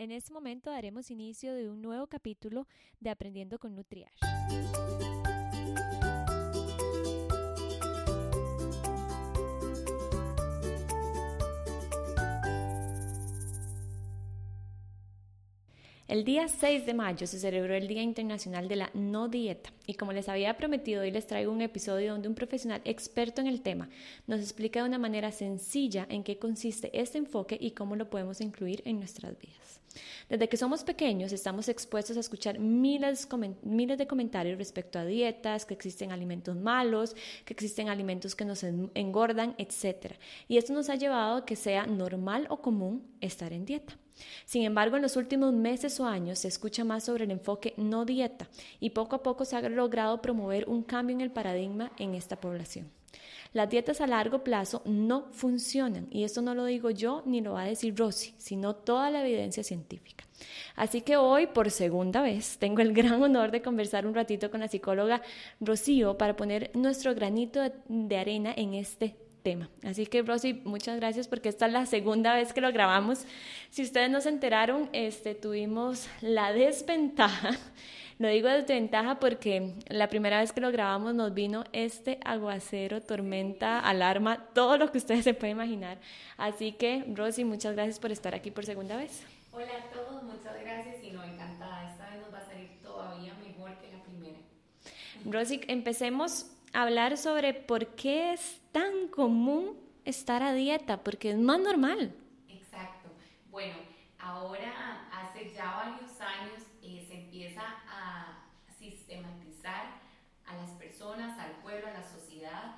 En este momento daremos inicio de un nuevo capítulo de Aprendiendo con Nutriash. El día 6 de mayo se celebró el Día Internacional de la No Dieta y como les había prometido hoy les traigo un episodio donde un profesional experto en el tema nos explica de una manera sencilla en qué consiste este enfoque y cómo lo podemos incluir en nuestras vidas. Desde que somos pequeños estamos expuestos a escuchar miles, miles de comentarios respecto a dietas, que existen alimentos malos, que existen alimentos que nos engordan, etc. Y esto nos ha llevado a que sea normal o común estar en dieta. Sin embargo, en los últimos meses o años se escucha más sobre el enfoque no dieta y poco a poco se ha logrado promover un cambio en el paradigma en esta población. Las dietas a largo plazo no funcionan y esto no lo digo yo ni lo va a decir Rosy, sino toda la evidencia científica. Así que hoy, por segunda vez, tengo el gran honor de conversar un ratito con la psicóloga Rocío para poner nuestro granito de arena en este tema. Así que Rosy, muchas gracias porque esta es la segunda vez que lo grabamos. Si ustedes no se enteraron, este, tuvimos la desventaja. Lo digo desventaja porque la primera vez que lo grabamos nos vino este aguacero, tormenta, alarma, todo lo que ustedes se pueden imaginar. Así que, Rosy, muchas gracias por estar aquí por segunda vez. Hola a todos, muchas gracias y no, encantada. Esta vez nos va a salir todavía mejor que la primera. Rosy, empecemos a hablar sobre por qué es tan común estar a dieta, porque es más normal. Exacto. Bueno, ahora hace ya varios años eh, se empieza a sistematizar a las personas, al pueblo, a la sociedad,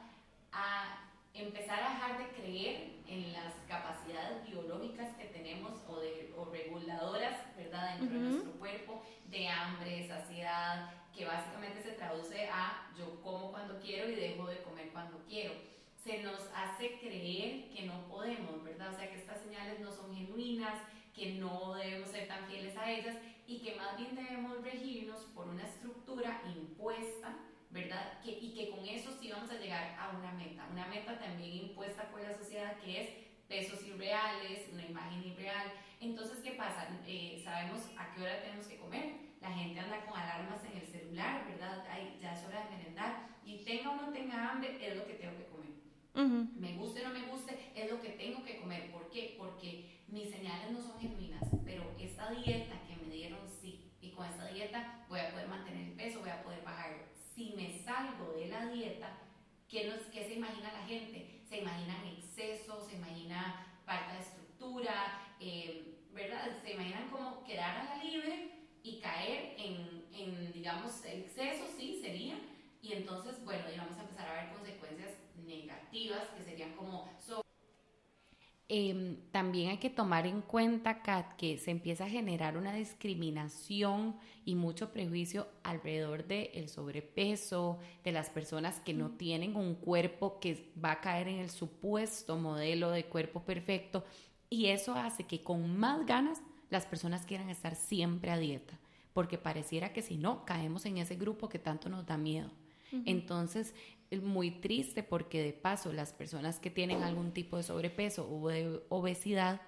a empezar a dejar de creer en las capacidades biológicas que tenemos o, de, o reguladoras, ¿verdad?, dentro de nuestro cuerpo, de hambre, saciedad, que básicamente se traduce a yo como cuando quiero y dejo de comer cuando quiero se nos hace creer que no podemos, ¿verdad? O sea, que estas señales no son genuinas, que no debemos ser tan fieles a ellas y que más bien debemos regirnos por una estructura impuesta, ¿verdad? Que, y que con eso sí vamos a llegar a una meta, una meta también impuesta por la sociedad que es pesos irreales, una imagen irreal. Entonces, ¿qué pasa? Eh, sabemos a qué hora tenemos que comer. La gente anda con alarmas en el celular, ¿verdad? Ay, ya es hora de merendar. Y tenga o no tenga hambre, es lo que tengo que comer. Me guste o no me guste, es lo que tengo que comer. ¿Por qué? Porque mis señales no son genuinas, pero esta dieta que me dieron sí. Y con esta dieta voy a poder mantener el peso, voy a poder bajar. Si me salgo de la dieta, ¿qué, nos, qué se imagina la gente? Se imaginan excesos, se imagina falta de estructura, eh, ¿verdad? Se imaginan como quedar a la libre y caer en, en digamos, exceso, sí, sería. Y entonces, bueno, ya vamos a empezar a ver consecuencias negativas que serían como... Em, también hay que tomar en cuenta, Kat, que se empieza a generar una discriminación y mucho prejuicio alrededor del sobrepeso, de las personas que no tienen un cuerpo que va a caer en el supuesto modelo de cuerpo perfecto. Y eso hace que con más ganas las personas quieran estar siempre a dieta, porque pareciera que si no, caemos en ese grupo que tanto nos da miedo. Entonces, muy triste porque de paso las personas que tienen algún tipo de sobrepeso o de obesidad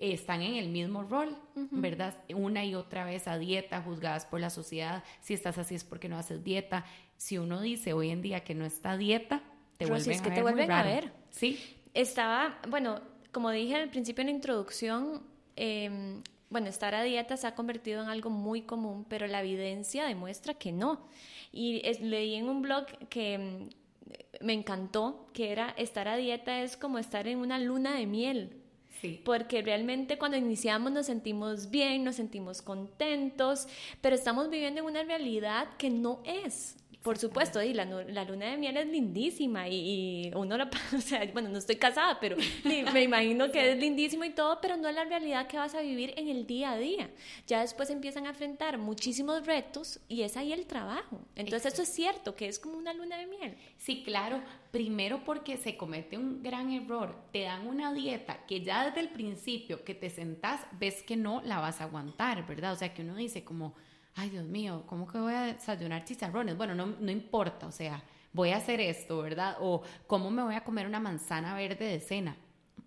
están en el mismo rol, ¿verdad? Una y otra vez a dieta, juzgadas por la sociedad. Si estás así es porque no haces dieta. Si uno dice hoy en día que no está dieta, te vuelven, es que a, te ver vuelven a ver. Sí. Estaba, bueno, como dije al principio en la introducción, em, bueno, estar a dieta se ha convertido en algo muy común, pero la evidencia demuestra que no. Y leí en un blog que mm, me encantó, que era estar a dieta es como estar en una luna de miel. Sí. Porque realmente cuando iniciamos nos sentimos bien, nos sentimos contentos, pero estamos viviendo en una realidad que no es. Por supuesto, y la, la, luna de miel es lindísima y, uno la, o sea, bueno, no estoy casada, pero me imagino que es lindísimo y todo, pero no es la realidad que vas a vivir en el día a día. Ya después empiezan a enfrentar muchísimos retos y es ahí el trabajo. Entonces, eso es cierto, que es como una luna de miel. Sí, claro. Primero porque se comete un gran error. Te dan una dieta que ya desde el principio que te sentás ves que no la vas a aguantar, ¿verdad? O sea, que uno dice como ay Dios mío, ¿cómo que voy a desayunar chicharrones? Bueno, no, no importa, o sea, voy a hacer esto, ¿verdad? O cómo me voy a comer una manzana verde de cena.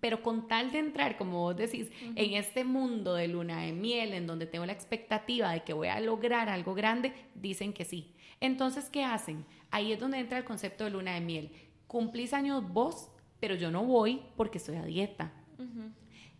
pero con tal de entrar, como vos decís, en este mundo de luna de miel, en donde tengo la expectativa de que voy a lograr algo grande, dicen que sí. Entonces, ¿qué hacen? Ahí es donde entra el concepto de luna de miel. Cumplís años vos, pero yo no voy porque estoy a dieta.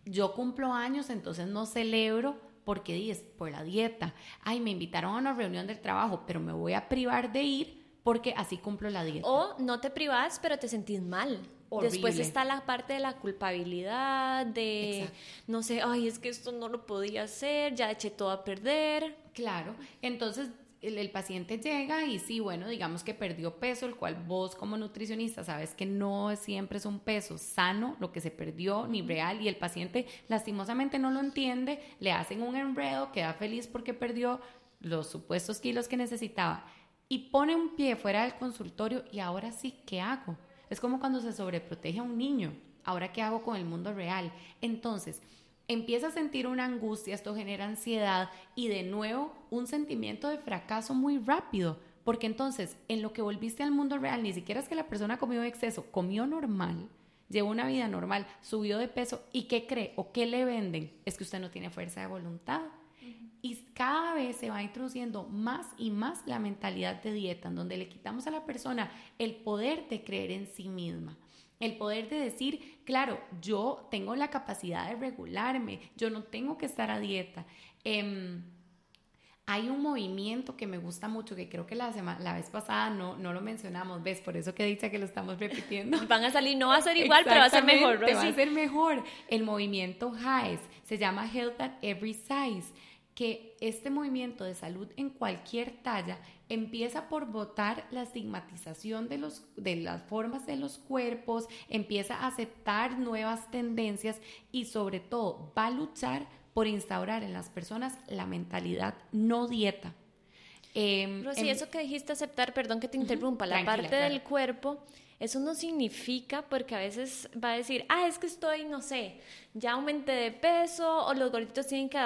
Yo cumplo años, entonces no celebro porque dices, por la dieta. Ay, me invitaron a una reunión del trabajo, pero me voy a privar de ir porque así cumplo la dieta. O no te privas, pero te sentís mal. Después está la parte de la culpabilidad, de, no sé, ay, es que esto no lo podía hacer, ya eché todo a perder. Claro, entonces el, paciente llega y sí, bueno, digamos que perdió peso, el cual vos como nutricionista sabes que no siempre es un peso sano lo que se perdió ni real y el paciente lastimosamente no lo entiende, le hacen un enredo, queda feliz porque perdió los supuestos kilos que necesitaba y pone un pie fuera del consultorio y ahora sí, ¿qué hago? Es como cuando se sobreprotege a un niño. Ahora, ¿qué hago con el mundo real? Entonces, empieza a sentir una angustia, esto genera ansiedad y de nuevo un sentimiento de fracaso muy rápido, porque entonces en lo que volviste al mundo real, ni siquiera es que la persona comió exceso, comió normal, llevó una vida normal, subió de peso y ¿qué cree o qué le venden? Es que usted no tiene fuerza de voluntad. Y cada vez se va introduciendo más y más la mentalidad de dieta, en donde le quitamos a la persona el poder de creer en sí misma. El poder de decir, claro, yo tengo la capacidad de regularme, yo no tengo que estar a dieta. Em, hay un movimiento que me gusta mucho, que creo que la, la vez pasada no, no lo mencionamos, ¿ves? Por eso que dice que lo estamos repitiendo. Van a salir, no va a ser igual, pero va a ser mejor. va a ser mejor. El movimiento HIES se llama Health at Every Size que este movimiento de salud en cualquier talla empieza por votar la estigmatización de, los, de las formas de los cuerpos, empieza a aceptar nuevas tendencias y sobre todo va a luchar por instaurar en las personas la mentalidad no dieta. Eh, Rosy, eso que dijiste aceptar, perdón que te interrumpa, la parte del cuerpo eso no significa porque a veces va a decir, ah, es que estoy, no sé, ya aumenté de peso o los gorditos tienen que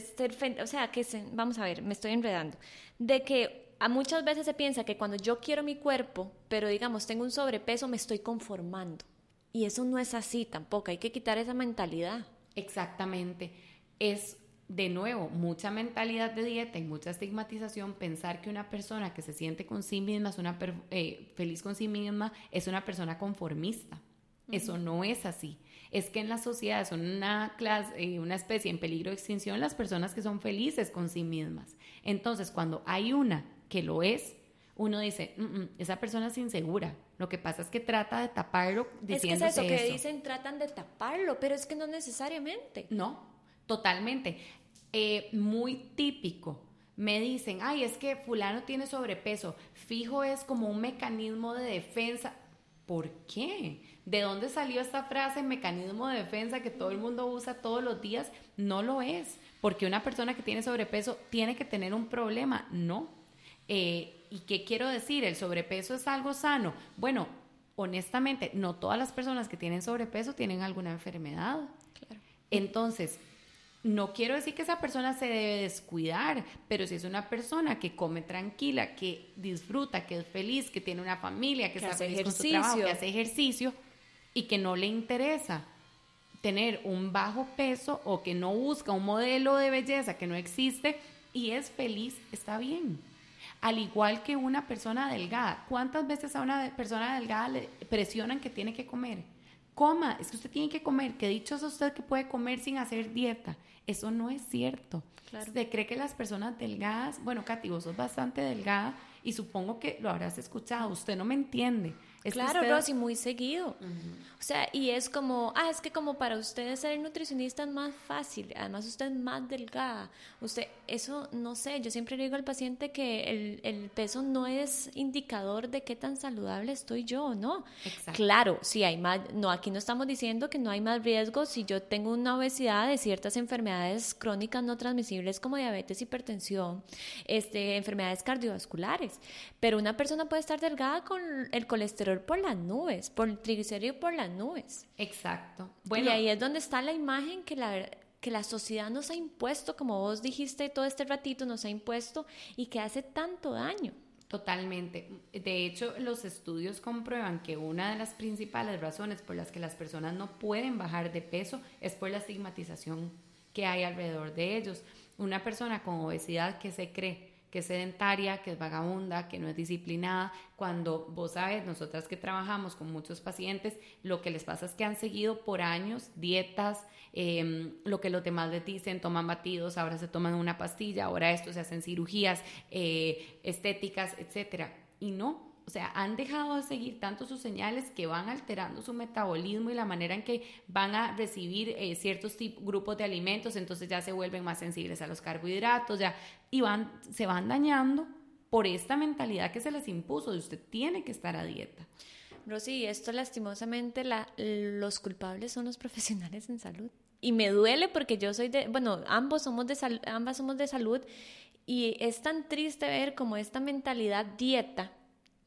ser, o sea, que se, vamos a ver, me estoy enredando, de que a muchas veces se piensa que cuando yo quiero mi cuerpo, pero digamos tengo un sobrepeso, me estoy conformando. Y eso no es así tampoco, hay que quitar esa mentalidad. Exactamente. Es de nuevo, mucha mentalidad de dieta y mucha estigmatización, pensar que una persona que se siente con sí misma, es una eh, feliz con sí misma, es una persona conformista. Eso no es así. Es que en la sociedad son una, clase, eh, una especie en peligro de extinción las personas que son felices con sí mismas. Entonces, cuando hay una que lo es, uno dice, mm, mm, esa persona es insegura. Lo que pasa es que trata de taparlo diciendo es que es eso, que dicen tratan de taparlo, pero es que no necesariamente. No, totalmente. Eh, muy típico. Me dicen, ay, es que fulano tiene sobrepeso. Fijo es como un mecanismo de defensa. ¿Por qué? ¿De dónde salió esta frase, mecanismo de defensa que todo el mundo usa todos los días? No lo es, porque una persona que tiene sobrepeso tiene que tener un problema. No. Eh, ¿Y qué quiero decir? ¿El sobrepeso es algo sano? Bueno, honestamente, no todas las personas que tienen sobrepeso tienen alguna enfermedad. Entonces, no quiero decir que esa persona se debe descuidar, pero si es una persona que come tranquila, que disfruta, que es feliz, que tiene una familia, que, está ejercicio. que hace ejercicio y que no le interesa tener un bajo peso o que no busca un modelo de belleza que no existe y es feliz, está bien. Al igual que una persona delgada. ¿Cuántas veces a una persona delgada le presionan que tiene que comer? Coma, es que usted tiene que comer. Que dicho es usted que puede comer sin hacer dieta. Eso no es cierto. Se cree que las personas delgadas, bueno, Katy, vos sos bastante delgada y supongo que lo habrás escuchado. Usted no me entiende claro, Rosy, muy seguido. O sea, y es como, ah, es que como para ustedes ser nutricionista es más fácil, además usted es más delgada. Usted, eso, no sé, yo siempre le digo al paciente que el, el peso no es indicador de qué tan saludable estoy yo, ¿no? Claro, sí hay más, no, aquí no estamos diciendo que no hay más riesgos si yo tengo una obesidad de ciertas enfermedades crónicas no transmisibles como diabetes, hipertensión, este, enfermedades cardiovasculares, pero una persona puede estar delgada con el colesterol por las nubes, por el triglicérido por las nubes. Exacto. Bueno, y ahí es donde está la imagen que la, que la sociedad nos ha impuesto, como vos dijiste todo este ratito, nos ha impuesto y que hace tanto daño. Totalmente. De hecho, los estudios comprueban que una de las principales razones por las que las personas no pueden bajar de peso es por la estigmatización que hay alrededor de ellos. Una persona con obesidad que se cree que es sedentaria, que es vagabunda, que no es disciplinada, cuando vos sabes, nosotras que trabajamos con muchos pacientes, lo que les pasa es que han seguido por años dietas, em, lo que los demás les dicen, toman batidos, ahora se toman una pastilla, ahora esto se hacen cirugías eh, estéticas, etcétera. Y no, o sea, han dejado de seguir tanto sus señales que van alterando su metabolismo y la manera en que van a recibir eh, ciertos grupos de alimentos, entonces ya se vuelven más sensibles a los carbohidratos, ya, y van, se van dañando por esta mentalidad que se les impuso de usted tiene que estar a dieta. Rosy, esto lastimosamente la, los culpables son los profesionales en salud. Y me duele porque yo soy de, bueno, ambos somos de ambas somos de salud y es tan triste ver como esta mentalidad dieta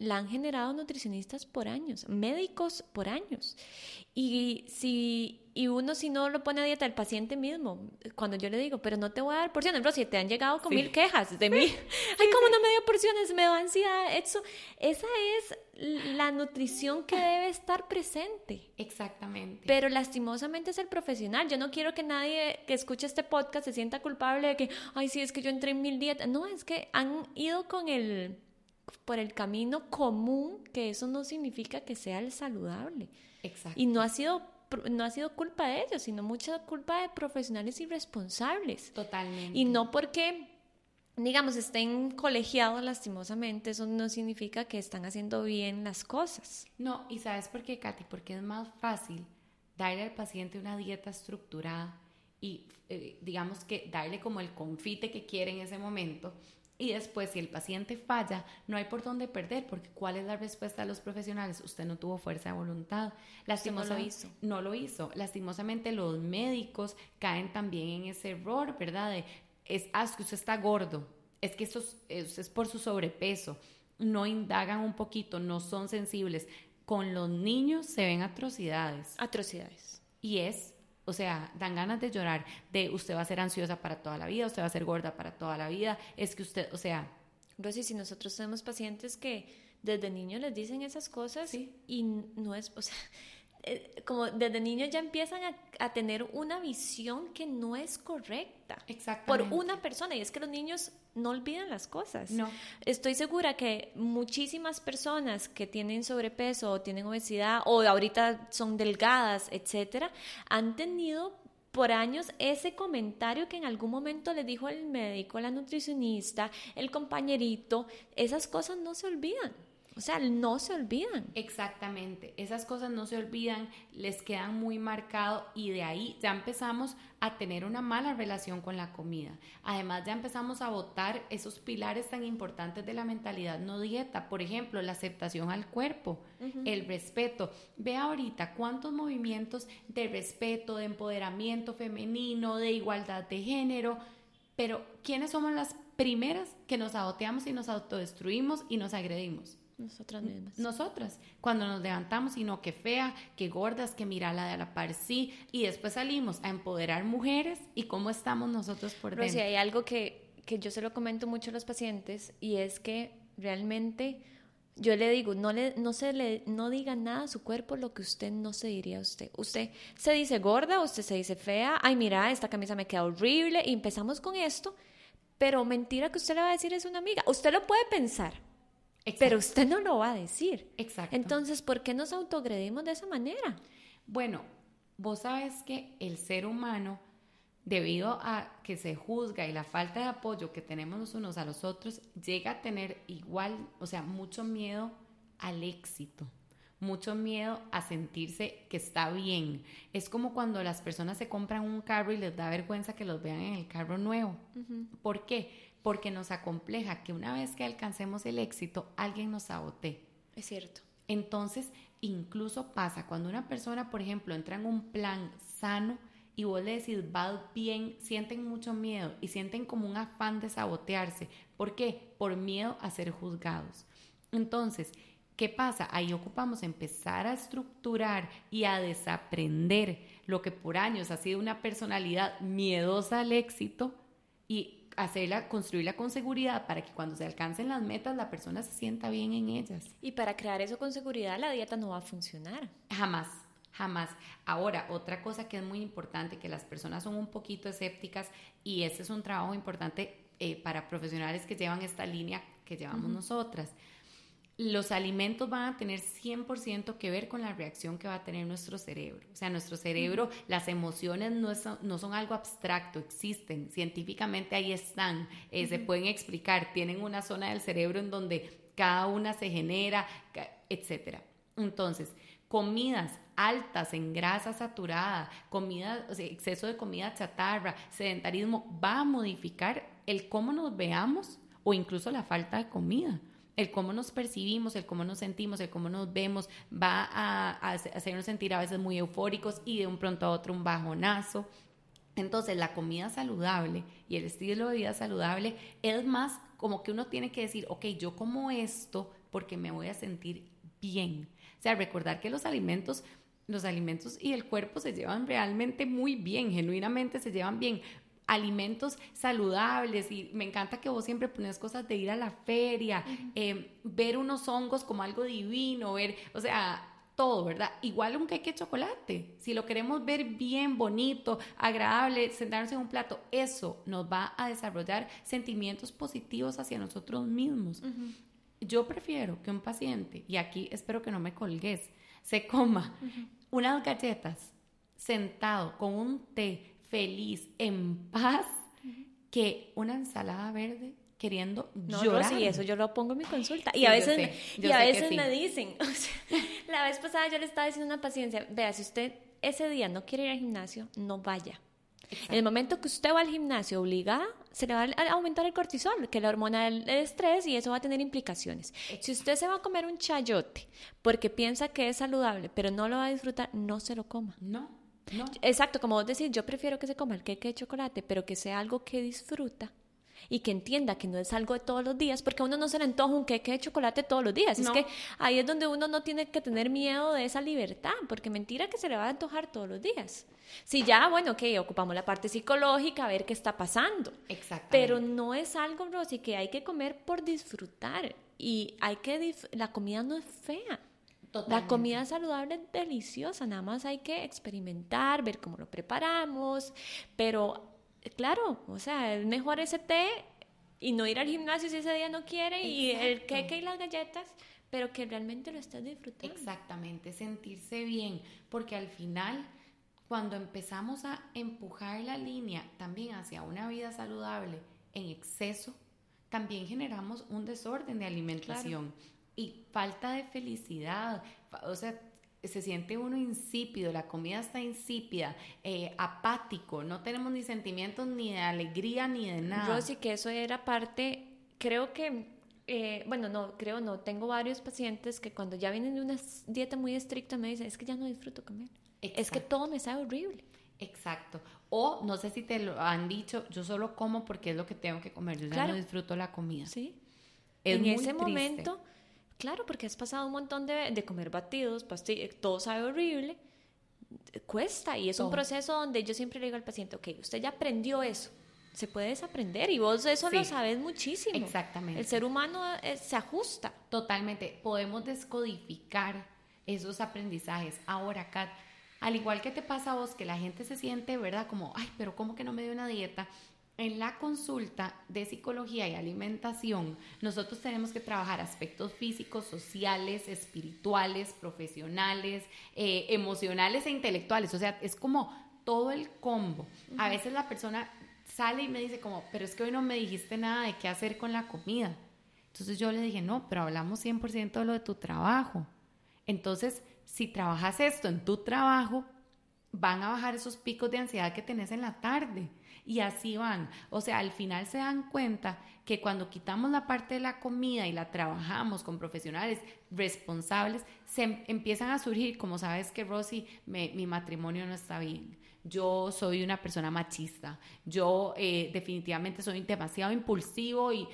la han generado nutricionistas por años, médicos por años. Y si y uno si no lo pone a dieta el paciente mismo, cuando yo le digo, pero no te voy a dar porciones, bro, si te han llegado con mil quejas de mí, ay, ¿cómo no me dio porciones? Me da ansiedad, eso, esa es la nutrición que debe estar presente. Exactamente. Pero lastimosamente es el profesional. Yo no quiero que nadie que escuche este podcast se sienta culpable de que, ay, sí, es que yo entré en mil dietas. No, es que han ido con el por el camino común, que eso no significa que sea el saludable. Exacto. Y no ha sido no ha sido culpa de ellos, sino mucha culpa de profesionales irresponsables. Totalmente. Y no porque digamos, estén colegiados lastimosamente, eso no significa que están haciendo bien las cosas. No, y sabes por qué, Katy, porque es más fácil darle al paciente una dieta estructurada y, eh, digamos que darle como el confite que quiere en ese momento y después, si el paciente falla, no hay por dónde perder, porque ¿cuál es la respuesta de los profesionales? Usted no tuvo fuerza de voluntad. Lastimosamente, no lo hizo. No lo hizo. Lastimosamente, los médicos caen también en ese error, ¿verdad? De, es, ah, que usted está gordo, es que esto es, es por su sobrepeso. No indagan un poquito, no son sensibles. Con los niños se ven atrocidades. Atrocidades. Y es o sea, dan ganas de llorar, de usted va a ser ansiosa para toda la vida, usted va a ser gorda para toda la vida, es que usted, o sea... Rosy, si nosotros tenemos pacientes que desde niños les dicen esas cosas y no es, o sea, eh, como desde niños ya empiezan a, tener una visión que no es correcta por una persona y es que los niños no olvidan las cosas. No. Estoy segura que muchísimas personas que tienen sobrepeso o tienen obesidad o ahorita son delgadas, etcétera, han tenido por años ese comentario que en algún momento le dijo el médico, la nutricionista, el compañerito, esas cosas no se olvidan. O sea, no se olvidan. Exactamente, esas cosas no se olvidan, les quedan muy marcado y de ahí ya empezamos a tener una mala relación con la comida. Además, ya empezamos a votar esos pilares tan importantes de la mentalidad no dieta, por ejemplo, la aceptación al cuerpo, el respeto. Ve ahorita cuántos movimientos de respeto, de empoderamiento femenino, de igualdad de género, pero ¿quiénes somos las primeras que nos saboteamos y nos autodestruimos y nos agredimos? Nosotras mismas. Nosotras, cuando nos levantamos y no que fea, que gordas, que mira la de la par sí, y después salimos a empoderar mujeres y cómo estamos nosotros por dentro. Pero si hay algo que, que yo se lo comento mucho a los pacientes y es que realmente yo le digo, no, le, no, se le, no diga nada a su cuerpo lo que usted no se diría a usted. Usted se dice gorda, usted se dice fea, ay mira, esta camisa me queda horrible y empezamos con esto, pero mentira que usted le va a decir es una amiga. Usted lo puede pensar, pero usted no lo va a decir. Exacto. Entonces, ¿por qué nos autoagredimos de esa manera? Bueno, vos sabes que el ser humano, debido a que se juzga y la falta de apoyo que tenemos los unos a los otros, llega a tener igual, o sea, mucho miedo al éxito mucho miedo a sentirse que está bien. Es como cuando las personas se compran un carro y les da vergüenza que los vean en el carro nuevo. ¿Por qué? Porque nos acompleja que una vez que alcancemos el éxito, alguien nos sabote. Es cierto. Entonces, incluso pasa cuando una persona, por ejemplo, entra en un plan sano y vos le decís, va bien, sienten mucho miedo y sienten como un afán de sabotearse. ¿Por qué? Por miedo a ser juzgados. Entonces, ¿qué pasa? Ahí ocupamos empezar a estructurar y a desaprender lo que por años ha sido una personalidad miedosa al éxito y hacerla, construirla con seguridad para que cuando se alcancen las metas la persona se sienta bien en ellas. Y para crear eso con seguridad la dieta no va a funcionar. Jamás, jamás. Ahora, otra cosa que es muy importante, que las personas son un poquito escépticas y este es un trabajo importante eh, para profesionales que llevan esta línea que llevamos nosotras los alimentos van a tener 100% que ver con la reacción que va a tener nuestro cerebro. O sea, nuestro cerebro, las emociones no, no, son algo abstracto, existen, científicamente ahí están, eh, se pueden explicar, tienen una zona del cerebro en donde cada una se genera, etc. Entonces, comidas altas en grasa saturada, comida, o sea, exceso de comida chatarra, sedentarismo, va a modificar el cómo nos veamos o incluso la falta de comida el cómo nos percibimos, el cómo nos sentimos, el cómo nos vemos, va a, hacernos sentir a veces muy eufóricos y de un pronto a otro un bajonazo. Entonces, la comida saludable y el estilo de vida saludable es más como que uno tiene que decir, ok, yo como esto porque me voy a sentir bien. O sea, recordar que los alimentos los alimentos y el cuerpo se llevan realmente muy bien, genuinamente se llevan bien alimentos saludables y me encanta que vos siempre pones cosas de ir a la feria, em, ver unos hongos como algo divino, ver, o sea, todo, ¿verdad? Igual un queque de chocolate. Si lo queremos ver bien, bonito, agradable, sentarnos en un plato, eso nos va a desarrollar sentimientos positivos hacia nosotros mismos. Yo prefiero que un paciente, y aquí espero que no me colgues, se coma unas galletas sentado con un té feliz, en paz, que una ensalada verde queriendo no, llorar. Sí, eso yo lo pongo en mi consulta. Y a veces, me, y a veces me dicen, la vez pasada yo le estaba diciendo a una paciencia, vea, si usted ese día no quiere ir al gimnasio, no vaya. En el momento que usted va al gimnasio obligada, se le va a aumentar el cortisol, que es la hormona del estrés, y eso va a tener implicaciones. Si usted se va a comer un chayote porque piensa que es saludable, pero no lo va a disfrutar, no se lo coma. No. Exacto, como vos decís, yo prefiero que se coma el queque de chocolate, pero que sea algo que disfruta y que entienda que no es algo de todos los días, porque a uno no se le antoja un queque de chocolate todos los días. Es que ahí es donde uno no tiene que tener miedo de esa libertad, porque mentira que se le va a antojar todos los días. Si ya, bueno, que ocupamos la parte psicológica, a ver qué está pasando. Exacto. Pero no es algo, Rosy, que hay que comer por disfrutar. Y hay que, la comida no es fea. La comida saludable es deliciosa, nada más hay que experimentar, ver cómo lo preparamos, pero claro, o sea, es mejor ese té y no ir al gimnasio si ese día no quiere y el queque y las galletas, pero que realmente lo estés disfrutando. Exactamente, sentirse bien, porque al final cuando empezamos a empujar la línea también hacia una vida saludable en exceso, también generamos un desorden de alimentación y falta de felicidad, o sea, se siente uno insípido, la comida está insípida, eh, apático, no tenemos ni sentimientos ni de alegría ni de nada. Yo sí que eso era parte, creo que, eh, bueno, no, creo no, tengo varios pacientes que cuando ya vienen de una dieta muy estricta me dicen, es que ya no disfruto comer, es que todo me sabe horrible. Exacto. O no sé si te lo han dicho, yo solo como porque es lo que tengo que comer, yo ya no disfruto la comida. Sí. en ese momento Claro, porque has pasado un montón de, comer batidos, pastillas, todo sabe horrible, cuesta y es un proceso donde yo siempre le digo al paciente, ok, usted ya aprendió eso, se puede desaprender y vos eso lo sabes muchísimo. Exactamente. El ser humano eh, se ajusta. Totalmente. Podemos descodificar esos aprendizajes. Ahora, Kat, al igual que te pasa a vos, que la gente se siente, ¿verdad? Como, ay, pero ¿cómo que no me dio una dieta? En la consulta de psicología y alimentación, nosotros tenemos que trabajar aspectos físicos, sociales, espirituales, profesionales, eh, emocionales e intelectuales. O sea, es como todo el combo. A veces la persona sale y me dice como, pero es que hoy no me dijiste nada de qué hacer con la comida. Entonces yo le dije, no, pero hablamos 100% de lo de tu trabajo. Entonces, si trabajas esto en tu trabajo, van a bajar esos picos de ansiedad que tenés en la tarde y así van. O sea, al final se dan cuenta que cuando quitamos la parte de la comida y la trabajamos con profesionales responsables, se em, empiezan a surgir, como sabes que Rosy, mi matrimonio no está bien. Yo soy una persona machista, yo eh, definitivamente soy demasiado impulsivo y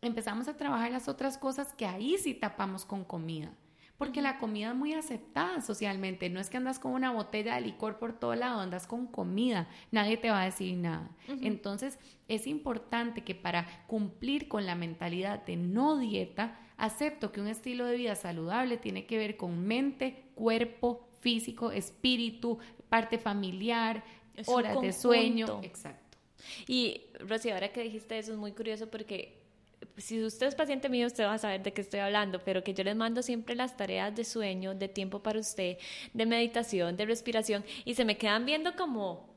empezamos a trabajar las otras cosas que ahí sí tapamos con comida porque la comida es muy aceptada socialmente. No es que andas con una botella de licor por todo lado, andas con comida, nadie te va a decir nada. Entonces, es importante que para cumplir con la mentalidad de no dieta, acepto que un estilo de vida saludable tiene que ver con mente, cuerpo, físico, espíritu, parte familiar, horas de sueño. Exacto. Y Rosy, ahora que dijiste eso es muy curioso porque si usted es paciente mío, usted va a saber de qué estoy hablando, pero que yo les mando siempre las tareas de sueño, de tiempo para usted, de meditación, de respiración, y se me quedan viendo como,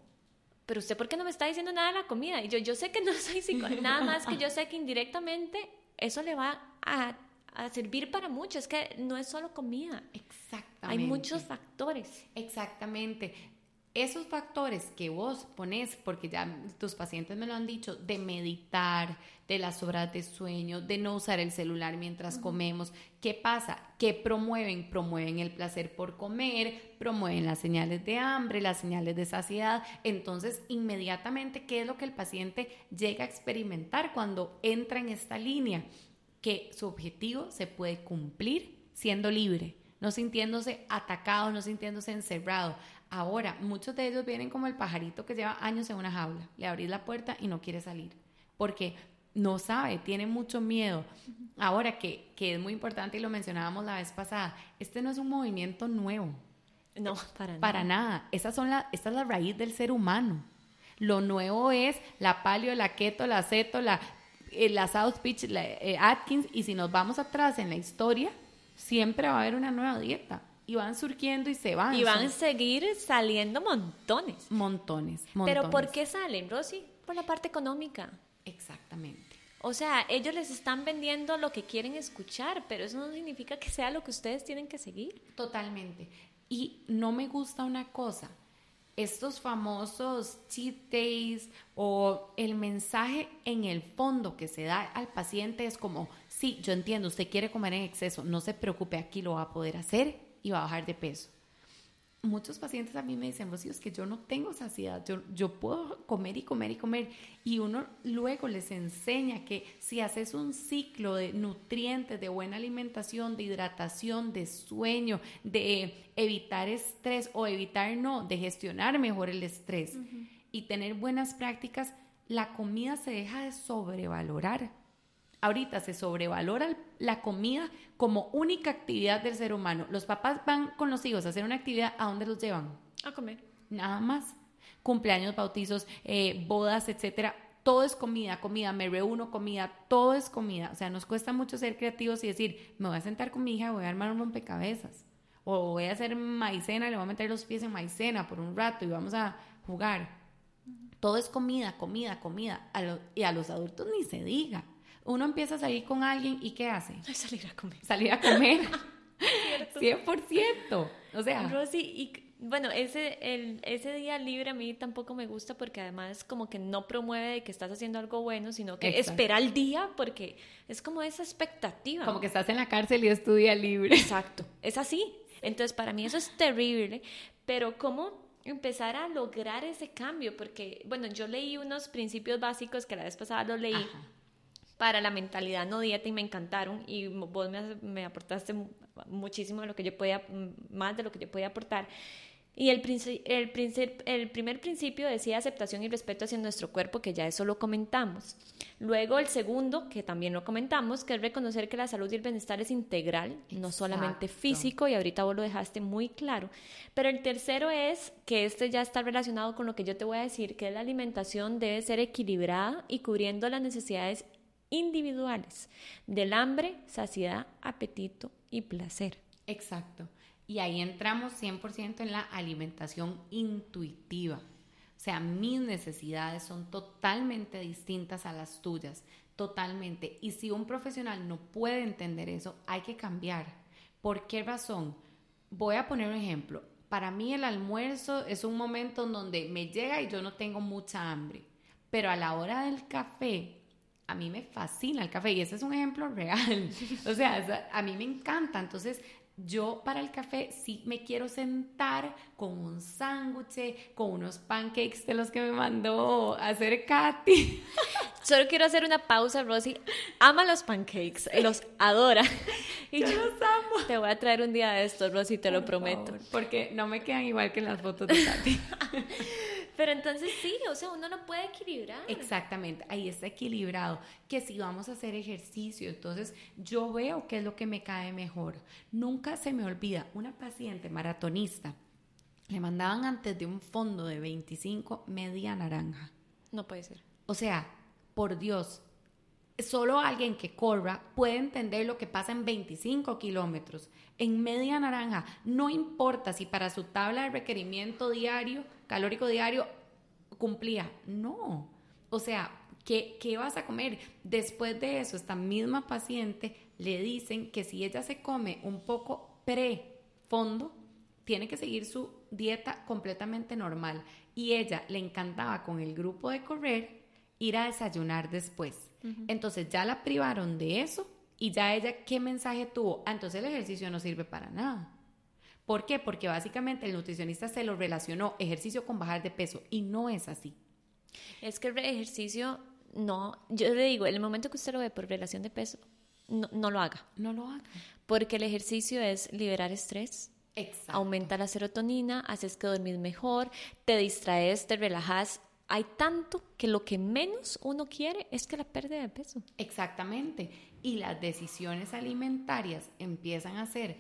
pero usted, ¿por qué no me está diciendo nada de la comida? Y yo, yo sé que no soy psicóloga, nada más que yo sé que indirectamente eso le va a, a servir para mucho, es que no es solo comida. Exactamente. Hay muchos factores. Exactamente esos factores que vos pones, porque ya tus pacientes me lo han dicho, de meditar, de las horas de sueño, de no usar el celular mientras comemos, ¿qué pasa? ¿Qué promueven? Promueven el placer por comer, promueven las señales de hambre, las señales de saciedad. Entonces, inmediatamente, ¿qué es lo que el paciente llega a experimentar cuando entra en esta línea? Que su objetivo se puede cumplir siendo libre no sintiéndose atacado, no sintiéndose encerrado. Ahora, muchos de ellos vienen como el pajarito que lleva años en una jaula. Le abrís la puerta y no quiere salir. Porque no sabe, tiene mucho miedo. Ahora, que, que es muy importante y lo mencionábamos la vez pasada, este no es un movimiento nuevo. No, para nada. Para nada. Esas son la, esta es la raíz del ser humano. Lo nuevo es la palio, la keto, la ceto, la, eh, la South Beach, la eh, Atkins. Y si nos vamos atrás en la historia, siempre va a haber una nueva dieta. Y van surgiendo y se van. Y van a seguir saliendo montones. Montones, montones. Pero ¿por qué salen, Rosy? Por la parte económica. Exactamente. O sea, ellos les están vendiendo lo que quieren escuchar, pero eso no significa que sea lo que ustedes tienen que seguir. Totalmente. Y no me gusta una cosa, estos famosos cheat days o el mensaje en el fondo que se da al paciente es como, sí, yo entiendo, usted quiere comer en exceso, no se preocupe, aquí lo va a poder hacer y va a bajar de peso. Muchos pacientes a mí me dicen, Rocío, es que yo no tengo saciedad, yo, yo puedo comer y comer y comer. Y uno luego les enseña que si haces un ciclo de nutrientes, de buena alimentación, de hidratación, de sueño, de evitar estrés o evitar no, de gestionar mejor el estrés y tener buenas prácticas, la comida se deja de sobrevalorar ahorita se sobrevalora la comida como única actividad del ser humano. Los papás van con los hijos a hacer una actividad, ¿a dónde los llevan? A comer. Nada más. Cumpleaños, bautizos, eh, bodas, etcétera. Todo es comida, comida, me reúno, comida, todo es comida. O sea, nos cuesta mucho ser creativos y decir, me voy a sentar con mi hija, voy a armar un rompecabezas. O voy a hacer maicena, le voy a meter los pies en maicena por un rato y vamos a jugar. Todo es comida, comida, comida. y a los adultos ni se diga uno empieza a salir con alguien y ¿qué hace? salir a comer. Salir a comer. 100%. O sea. Rosy, y bueno, ese, el, ese día libre a mí tampoco me gusta porque además como que no promueve que estás haciendo algo bueno, sino que espera el día porque es como esa expectativa. Como que estás en la cárcel y es tu día libre. Exacto, es así. Entonces para mí eso es terrible, pero ¿cómo empezar a lograr ese cambio? Porque, bueno, yo leí unos principios básicos que la vez pasada lo leí para la mentalidad no dieta y me encantaron y vos me, aportaste muchísimo de lo que yo podía, más de lo que yo podía aportar. Y el, el, el primer principio decía aceptación y respeto hacia nuestro cuerpo, que ya eso lo comentamos. Luego el segundo, que también lo comentamos, que es reconocer que la salud y el bienestar es integral, no solamente físico, y ahorita vos lo dejaste muy claro. Pero el tercero es que este ya está relacionado con lo que yo te voy a decir, que la alimentación debe ser equilibrada y cubriendo las necesidades individuales del hambre, saciedad, apetito y placer. Exacto. Y ahí entramos 100% en la alimentación intuitiva. O sea, mis necesidades son totalmente distintas a las tuyas, totalmente. Y si un profesional no puede entender eso, hay que cambiar. ¿Por qué razón? Voy a poner un ejemplo. Para mí el almuerzo es un momento en donde me llega y yo no tengo mucha hambre. Pero a la hora del café, a mí me fascina el café y ese es un ejemplo real. O sea, a mí me encanta. Entonces, yo para el café sí me quiero sentar con un sándwich, con unos pancakes de los que me mandó hacer Katy. Solo quiero hacer una pausa, Rosy. Ama los pancakes, los adora. Y yo, los amo. Te voy a traer un día de estos, Rosy, te lo prometo. porque no me quedan igual que en las fotos de Tati. Pero entonces sí, o sea, uno no puede equilibrar. Exactamente, ahí está equilibrado. Que si vamos a hacer ejercicio, entonces yo veo qué es lo que me cae mejor. Nunca se me olvida, una paciente maratonista, le mandaban antes de un fondo de 25 media naranja. No puede ser. O sea, por Dios, solo alguien que corra puede entender lo que pasa en 25 kilómetros. En media naranja, no importa si para su tabla de requerimiento diario, calórico diario, cumplía. No. O sea, ¿qué, ¿qué vas a comer? Después de eso, esta misma paciente le dicen que si ella se come un poco pre-fondo, tiene que seguir su dieta completamente normal. Y ella le encantaba con el grupo de correr ir a desayunar después. Entonces ya la privaron de eso y ya ella, ¿qué mensaje tuvo? Ah, entonces el ejercicio no sirve para nada. ¿Por qué? Porque básicamente el nutricionista se lo relacionó ejercicio con bajar de peso y no es así. Es que el ejercicio, no, yo le digo, en el momento que usted lo ve por relación de peso, no, no lo haga. No lo haga. Porque el ejercicio es liberar estrés, aumenta la serotonina, haces que dormís mejor, te distraes, te relajas hay tanto que lo que menos uno quiere es que la pérdida de peso. Exactamente. Y las decisiones alimentarias empiezan a ser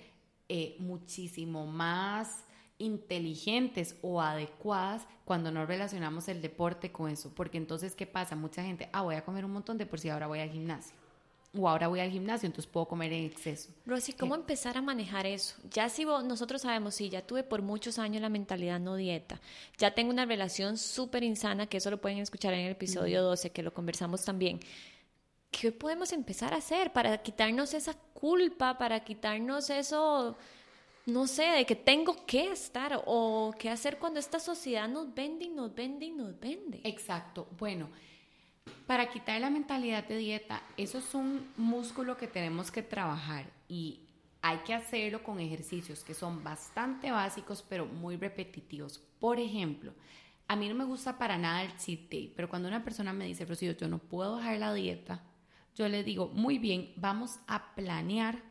eh, muchísimo más inteligentes o adecuadas cuando no relacionamos el deporte con eso. Porque entonces, ¿qué pasa? Mucha gente, ah, voy a comer un montón de por si ahora voy al gimnasio o ahora voy al gimnasio, entonces puedo comer en exceso. Rosy, ¿cómo empezar a manejar eso? Ya si nosotros sabemos, sí, ya tuve por muchos años la mentalidad no dieta, ya tengo una relación súper insana, que eso lo pueden escuchar en el episodio 12, que lo conversamos también. ¿Qué podemos empezar a hacer para quitarnos esa culpa, para quitarnos eso, no sé, de que tengo que estar o qué hacer cuando esta sociedad nos vende y nos vende y nos vende? Exacto. Bueno, para quitar la mentalidad de dieta, eso es un músculo que tenemos que trabajar y hay que hacerlo con ejercicios que son bastante básicos pero muy repetitivos. Por ejemplo, a mí no me gusta para nada el cheat day, pero cuando una persona me dice, Rocío, yo no puedo bajar la dieta, yo le digo, muy bien, vamos a planear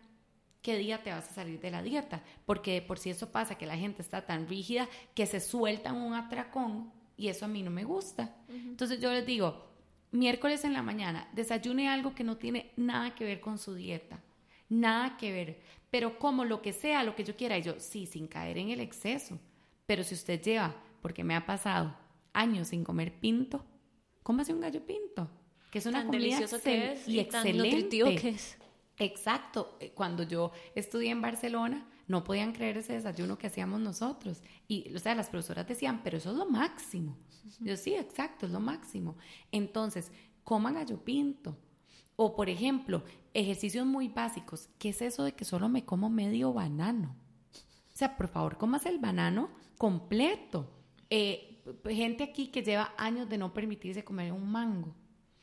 qué día te vas a salir de la dieta, porque por si eso pasa, que la gente está tan rígida que se suelta un atracón y eso a mí no me gusta. Entonces yo les digo, miércoles en la mañana, desayune algo que no tiene nada que ver con su dieta, nada que ver, pero como lo que sea, lo que yo quiera, y yo, sí, sin caer en el exceso, pero si usted lleva, porque me ha pasado años sin comer pinto, cómase un gallo pinto, que es una tan comida que es, y, excelente. que es. Exacto, eh, cuando yo estudié en Barcelona, no podían creer ese desayuno que hacíamos nosotros. Y, o sea, las profesoras decían, pero eso es lo máximo. Yo sí, exacto, es lo máximo. Entonces, coman gallo pinto. O, por ejemplo, ejercicios muy básicos. ¿Qué es eso de que solo me como medio banano? O sea, por favor, comas el banano completo. Eh, gente aquí que lleva años de no permitirse comer un mango.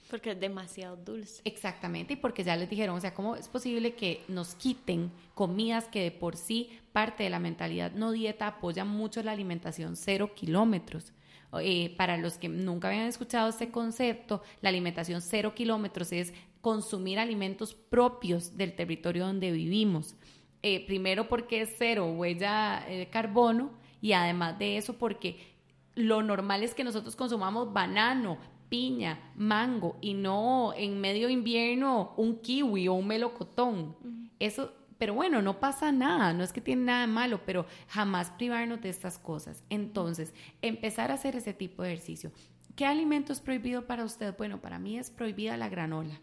Porque es demasiado dulce. Exactamente, y porque ya les dijeron, o sea, ¿cómo es posible que nos quiten comidas que de por sí parte de la mentalidad no dieta apoya mucho la alimentación cero kilómetros? Eh, para los que nunca habían escuchado este concepto, la alimentación cero kilómetros es consumir alimentos propios del territorio donde vivimos. Eh, primero porque es cero huella de carbono y además de eso porque lo normal es que nosotros consumamos banano, piña, mango y no en medio invierno un kiwi o un melocotón. Eso, pero bueno, no pasa nada, no es que tiene nada de malo, pero jamás privarnos de estas cosas. Entonces, empezar a hacer ese tipo de ejercicio. ¿Qué alimento es prohibido para usted? Bueno, para mí es prohibida la granola.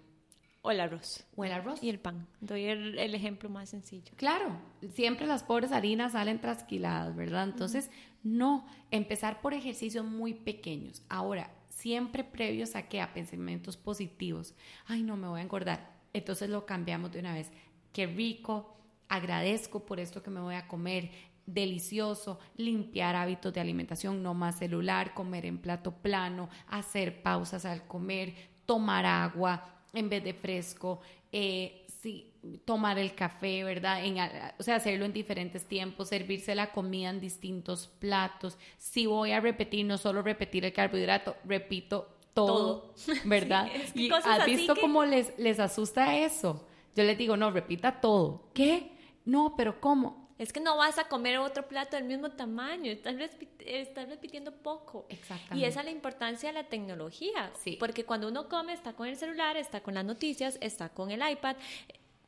O el arroz. O el arroz. Y el pan. Doy el, ejemplo más sencillo. Claro, siempre las pobres harinas salen trasquiladas, ¿verdad? Entonces, no, empezar por ejercicios muy pequeños. Ahora, siempre previos a que a pensamientos positivos. Ay, no me voy a engordar. Entonces lo cambiamos de una vez. Qué rico, agradezco por esto que me voy a comer, delicioso, limpiar hábitos de alimentación, no más celular, comer en plato plano, hacer pausas al comer, tomar agua en vez de fresco, eh, sí, tomar el café, ¿verdad? En, o sea, hacerlo en diferentes tiempos, servirse la comida en distintos platos. Si voy a repetir, no solo repetir el carbohidrato, repito todo, ¿verdad? y has visto cómo les, les asusta eso. Yo les digo, no, repita todo. ¿Qué? No, pero ¿cómo? Es que no vas a comer otro plato del mismo tamaño, estás, estás repitiendo poco. Exactamente. Y esa es la importancia de la tecnología. Sí. Porque cuando uno come, está con el celular, está con las noticias, está con el iPad.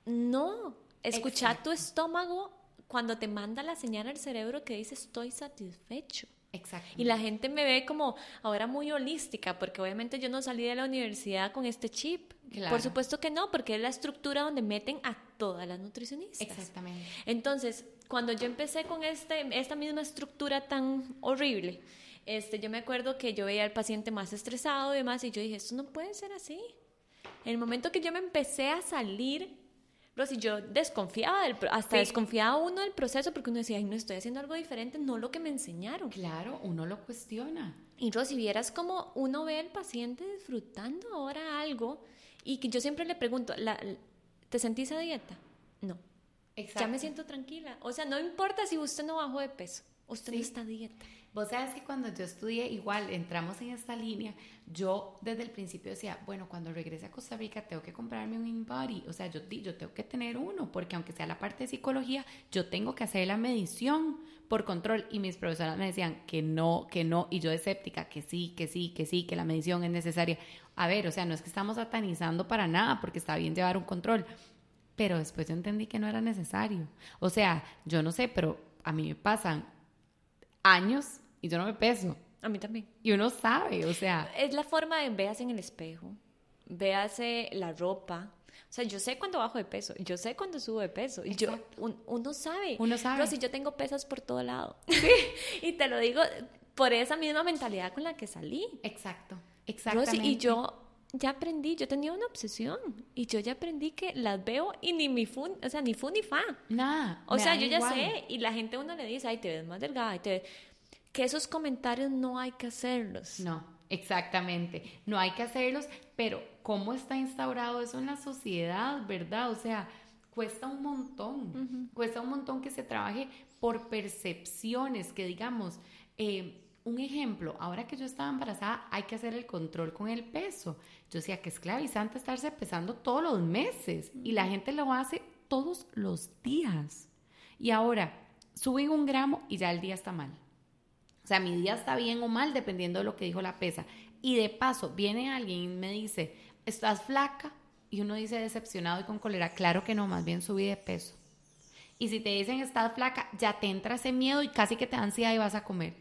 No, escucha tu estómago cuando te manda la señal al cerebro que dice estoy satisfecho. Exacto. Y la gente me ve como ahora muy holística, porque obviamente yo no salí de la universidad con este chip. Claro. Por supuesto que no, porque es la estructura donde meten a todas las nutricionistas. Exactamente. Entonces, cuando yo empecé con este, esta misma estructura tan horrible, este, yo me acuerdo que yo veía al paciente más estresado y demás, y yo dije, esto no puede ser así. En el momento que yo me empecé a salir, Rosy, yo desconfiaba, del, hasta Sí. desconfiaba uno del proceso porque uno decía, ay, no estoy haciendo algo diferente, no lo que me enseñaron. Claro, uno lo cuestiona. Y Rosy, vieras cómo uno ve al paciente disfrutando ahora algo y que yo siempre le pregunto, ¿la- ¿te sentís a dieta? No. Exacto. Ya me siento tranquila. O sea, no importa si usted no bajó de peso, usted no está a dieta. Vos sabes que cuando yo estudié, igual entramos en esta línea, yo desde el principio decía, bueno, cuando regrese a Costa Rica tengo que comprarme un InBody, o sea, yo, yo tengo que tener uno, porque aunque sea la parte de psicología, yo tengo que hacer la medición por control y mis profesoras me decían que no, que no, y yo escéptica, que sí, que sí, que sí, que la medición es necesaria. A ver, o sea, no es que estamos satanizando para nada, porque está bien llevar un control, pero después yo entendí que no era necesario. O sea, yo no sé, pero a mí me pasan años y yo no me peso. A mí también. Y uno sabe, o sea, Es la forma de véase en el espejo, véase la ropa. O sea, yo sé cuando bajo de peso, yo sé cuando subo de peso. Y yo, Exacto. un- uno sabe. Uno sabe. Rosy, yo tengo pesas por todo lado. y te lo digo por esa misma mentalidad con la que salí. exacto, Rosy, exactamente. y yo ya aprendí, yo tenía una obsesión y yo ya aprendí que las veo y ni mi fu, o sea, ni fu ni fa. Nada. O sea, yo ya igual. sé y la gente a uno le dice, ay, te ves más delgada, ay, te ves-". Que esos comentarios no hay que hacerlos. No, exactamente. No hay que hacerlos, pero ¿cómo está instaurado eso en la sociedad, verdad? O sea, cuesta un montón. Cuesta un montón que se trabaje por percepciones, que digamos, eh, un ejemplo, ahora que yo estaba embarazada, hay que hacer el control con el peso. Yo decía que esclavizante estarse pesando todos los meses y la gente lo hace todos los días. Y ahora, suben un gramo y ya el día está mal. O sea, mi día está bien o mal dependiendo de lo que dijo la pesa. Y de paso, viene alguien y me dice, ¿estás flaca? Y uno dice decepcionado y con cólera, claro que no, más bien subí de peso. Y si te dicen estás flaca, ya te entra ese miedo y casi que te da ansiedad y vas a comer.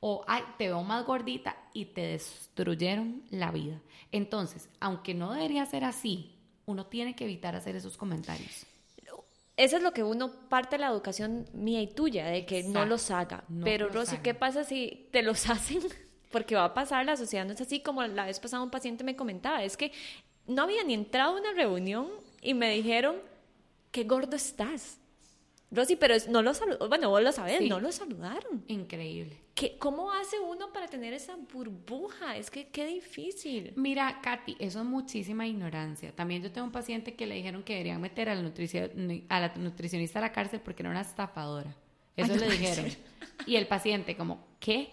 O, ay, te veo más gordita y te destruyeron la vida. Entonces, aunque no debería ser así, uno tiene que evitar hacer esos comentarios. Eso es lo que uno parte de la educación mía y tuya, de que no los haga. No Pero los Rosy. ¿qué pasa si te los hacen? Porque va a pasar, la sociedad no es así como la vez pasada un paciente me comentaba, es que no había ni entrado a una reunión y me dijeron, qué gordo estás. Rosy, pero no lo saludaron, bueno, vos lo sabés, Sí. no lo saludaron. Increíble. ¿Qué, ¿Cómo hace uno para tener esa burbuja? Es que qué difícil. Mira, Katy, eso es muchísima ignorancia. También yo tengo un paciente que le dijeron que deberían meter a la, nutrici- a la nutricionista a la cárcel porque era una estafadora. Eso Ay, no le dijeron. Y el paciente como, ¿qué?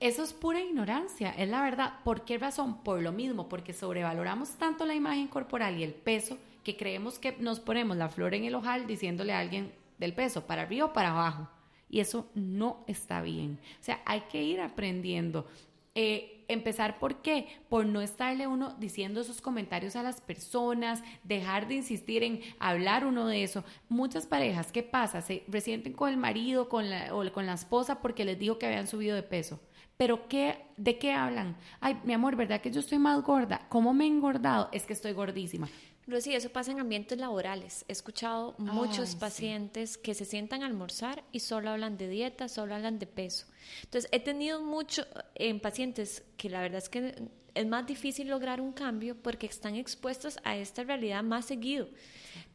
Eso es pura ignorancia, es la verdad. ¿Por qué razón? Por lo mismo, porque sobrevaloramos tanto la imagen corporal y el peso que creemos que nos ponemos la flor en el ojal diciéndole a alguien del peso, para arriba o para abajo. Y eso no está bien. O sea, hay que ir aprendiendo. Eh, empezar por qué? Por no estarle uno diciendo esos comentarios a las personas, dejar de insistir en hablar uno de eso. Muchas parejas, ¿qué pasa? Se resienten con el marido con la, o con la esposa porque les dijo que habían subido de peso. Pero ¿qué, ¿de qué hablan? Ay, mi amor, ¿verdad que yo estoy más gorda? ¿Cómo me he engordado? Es que estoy gordísima. Rosy, eso pasa en ambientes laborales. He escuchado muchos pacientes que se sientan a almorzar y solo hablan de dieta, solo hablan de peso. Entonces, he tenido mucho en pacientes que la verdad es que es más difícil lograr un cambio porque están expuestos a esta realidad más seguido.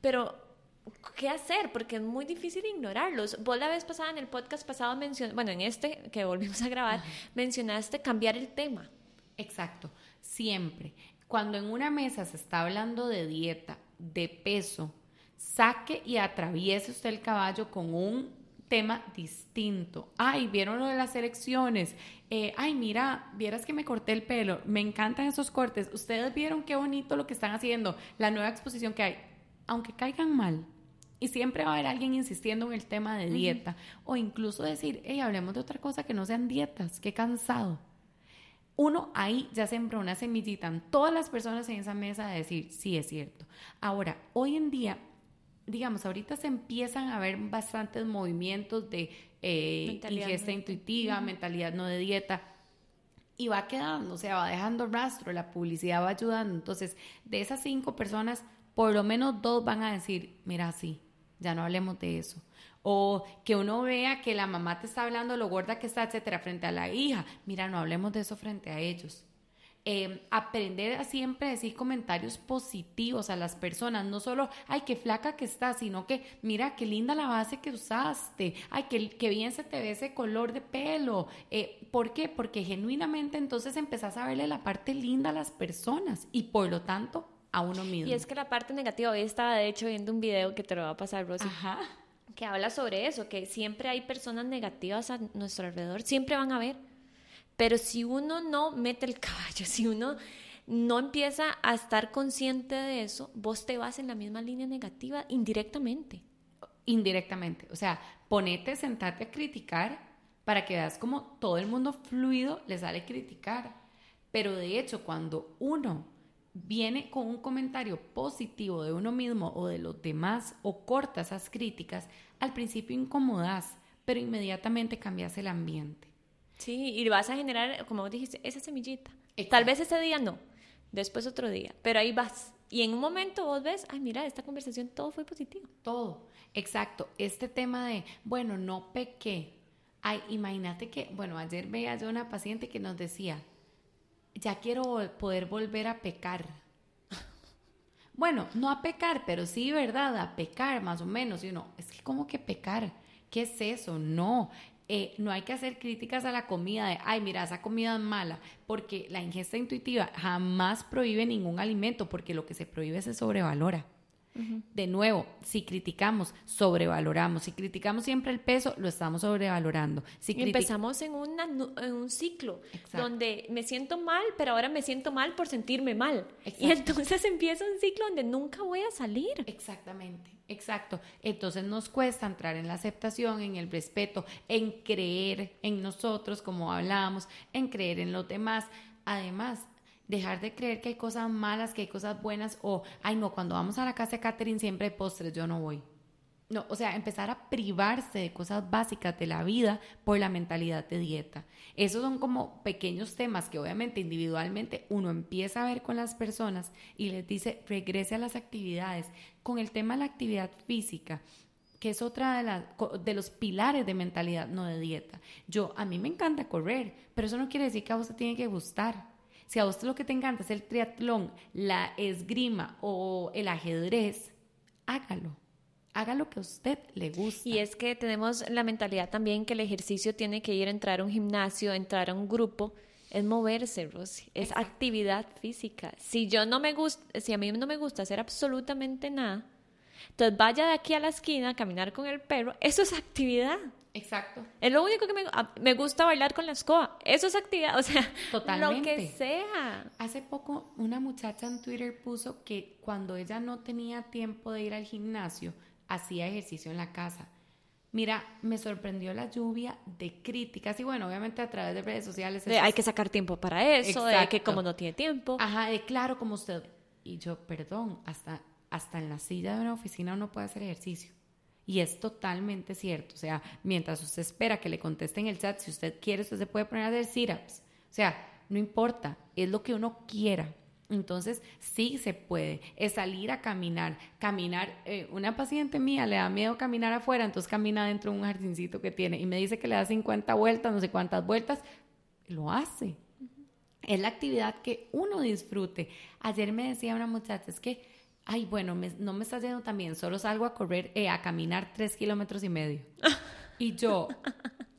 Pero, ¿qué hacer? Porque es muy difícil ignorarlos. Vos la vez pasada en el podcast pasado mencionaste, bueno, en este que volvimos a grabar, mencionaste cambiar el tema. Exacto, siempre. Cuando en una mesa se está hablando de dieta, de peso, saque y atraviese usted el caballo con un tema distinto. Ay, vieron lo de las elecciones. Eh, ay, mira, vieras que me corté el pelo. Me encantan esos cortes. Ustedes vieron qué bonito lo que están haciendo, la nueva exposición que hay. aunque caigan mal, y siempre va a haber alguien insistiendo en el tema de dieta, o incluso decir, hey, hablemos de otra cosa que no sean dietas, qué cansado. Uno ahí ya sembró una semillita en todas las personas en esa mesa de decir, sí, es cierto. Ahora, hoy en día, digamos, ahorita se empiezan a ver bastantes movimientos de eh, ingesta intuitiva, mentalidad no de dieta y va quedando, o sea, va dejando rastro, la publicidad va ayudando. Entonces, de esas cinco personas, por lo menos dos van a decir, mira, sí, ya no hablemos de eso. O que uno vea que la mamá te está hablando lo gorda que está, etcétera, frente a la hija. Mira, no hablemos de eso frente a ellos. Em, aprender a siempre decir comentarios positivos a las personas, no solo, ay, qué flaca que estás, sino que, mira, qué linda la base que usaste, ay, qué, bien se te ve ese color de pelo. Eh, ¿Por qué? Porque genuinamente entonces empezás a verle la parte linda a las personas y por lo tanto a uno mismo. Y es que la parte negativa, hoy estaba de hecho viendo un video que te lo va a pasar, Rosy. Que habla sobre eso, que siempre hay personas negativas a nuestro alrededor, siempre van a haber pero si uno no mete el caballo, si uno no empieza a estar consciente de eso, vos te vas en la misma línea negativa indirectamente. Indirectamente. O sea, ponete, sentarte a criticar para que veas como todo el mundo fluido le sale criticar. Pero de hecho, cuando uno viene con un comentario positivo de uno mismo o de los demás o corta esas críticas, al principio incomodas, pero inmediatamente cambias el ambiente. Sí, y vas a generar, como vos dijiste, esa semillita. Tal vez ese día no, después otro día, pero ahí vas. Y en un momento vos ves, ay, mira, esta conversación todo fue positivo. Todo, exacto. Este tema de, bueno, no pequé. Ay, imagínate que, bueno, ayer veía yo una paciente que nos decía, ya quiero poder volver a pecar. bueno, no a pecar, pero sí, ¿verdad? A pecar, más o menos. Y uno, es que, ¿cómo que pecar? ¿Qué es eso? No, eh, no hay que hacer críticas a la comida de, ay, mira, esa comida es mala, porque la ingesta intuitiva jamás prohíbe ningún alimento, porque lo que se prohíbe se sobrevalora. De nuevo, si criticamos, sobrevaloramos. Si criticamos siempre el peso, lo estamos sobrevalorando. Si empezamos en, en un ciclo donde me siento mal, pero ahora me siento mal por sentirme mal. Y entonces empieza un ciclo donde nunca voy a salir. Exactamente. Exacto. Entonces nos cuesta entrar en la aceptación, en el respeto, en creer en nosotros, como hablábamos, en creer en los demás. Además, dejar de creer que hay cosas malas, que hay cosas buenas, o, ay no, cuando vamos a la casa de Catherine siempre hay postres, yo no voy. No, o sea, empezar a privarse de cosas básicas de la vida por la mentalidad de dieta. Esos son como pequeños temas que obviamente individualmente uno empieza a ver con las personas y les dice, regrese a las actividades. Con el tema de la actividad física, que es otra de, las, de los pilares de mentalidad, no de dieta. Yo, a mí me encanta correr, pero eso no quiere decir que a vos te tiene que gustar. Si a vos lo que te encanta es el triatlón, la esgrima o el ajedrez, hágalo haga lo que a usted le gusta. Y es que tenemos la mentalidad también que el ejercicio tiene que ir a entrar a un gimnasio, entrar a un grupo, es moverse, Rosy, es actividad física. Si yo no me gusta, si a mí no me gusta hacer absolutamente nada, entonces vaya de aquí a la esquina a caminar con el perro, eso es actividad. Exacto. Es lo único que me, me gusta bailar con la escoba. Eso es actividad, o sea, Totalmente. lo que sea. Hace poco una muchacha en Twitter puso que cuando ella no tenía tiempo de ir al gimnasio, hacía ejercicio en la casa. Mira, me sorprendió la lluvia de críticas y bueno, obviamente a través de redes sociales. hay que sacar tiempo para eso, de que como no tiene tiempo. Ajá, de claro, como usted. Y yo, perdón, hasta, hasta en la silla de una oficina uno puede hacer ejercicio. Y es totalmente cierto. O sea, mientras usted espera que le contesten el chat, si usted quiere, usted se puede poner a hacer sit-ups. O sea, no importa, es lo que uno quiera. Entonces, sí se puede, es salir a caminar, caminar, eh, una paciente mía le da miedo caminar afuera, entonces camina dentro de un jardincito que tiene y me dice que le da 50 vueltas, no sé cuántas vueltas, lo hace. Es la actividad que uno disfrute. Ayer me decía una muchacha, es que, ay, bueno, no me está yendo tan bien, solo salgo a correr, eh, a caminar tres kilómetros y medio. y yo,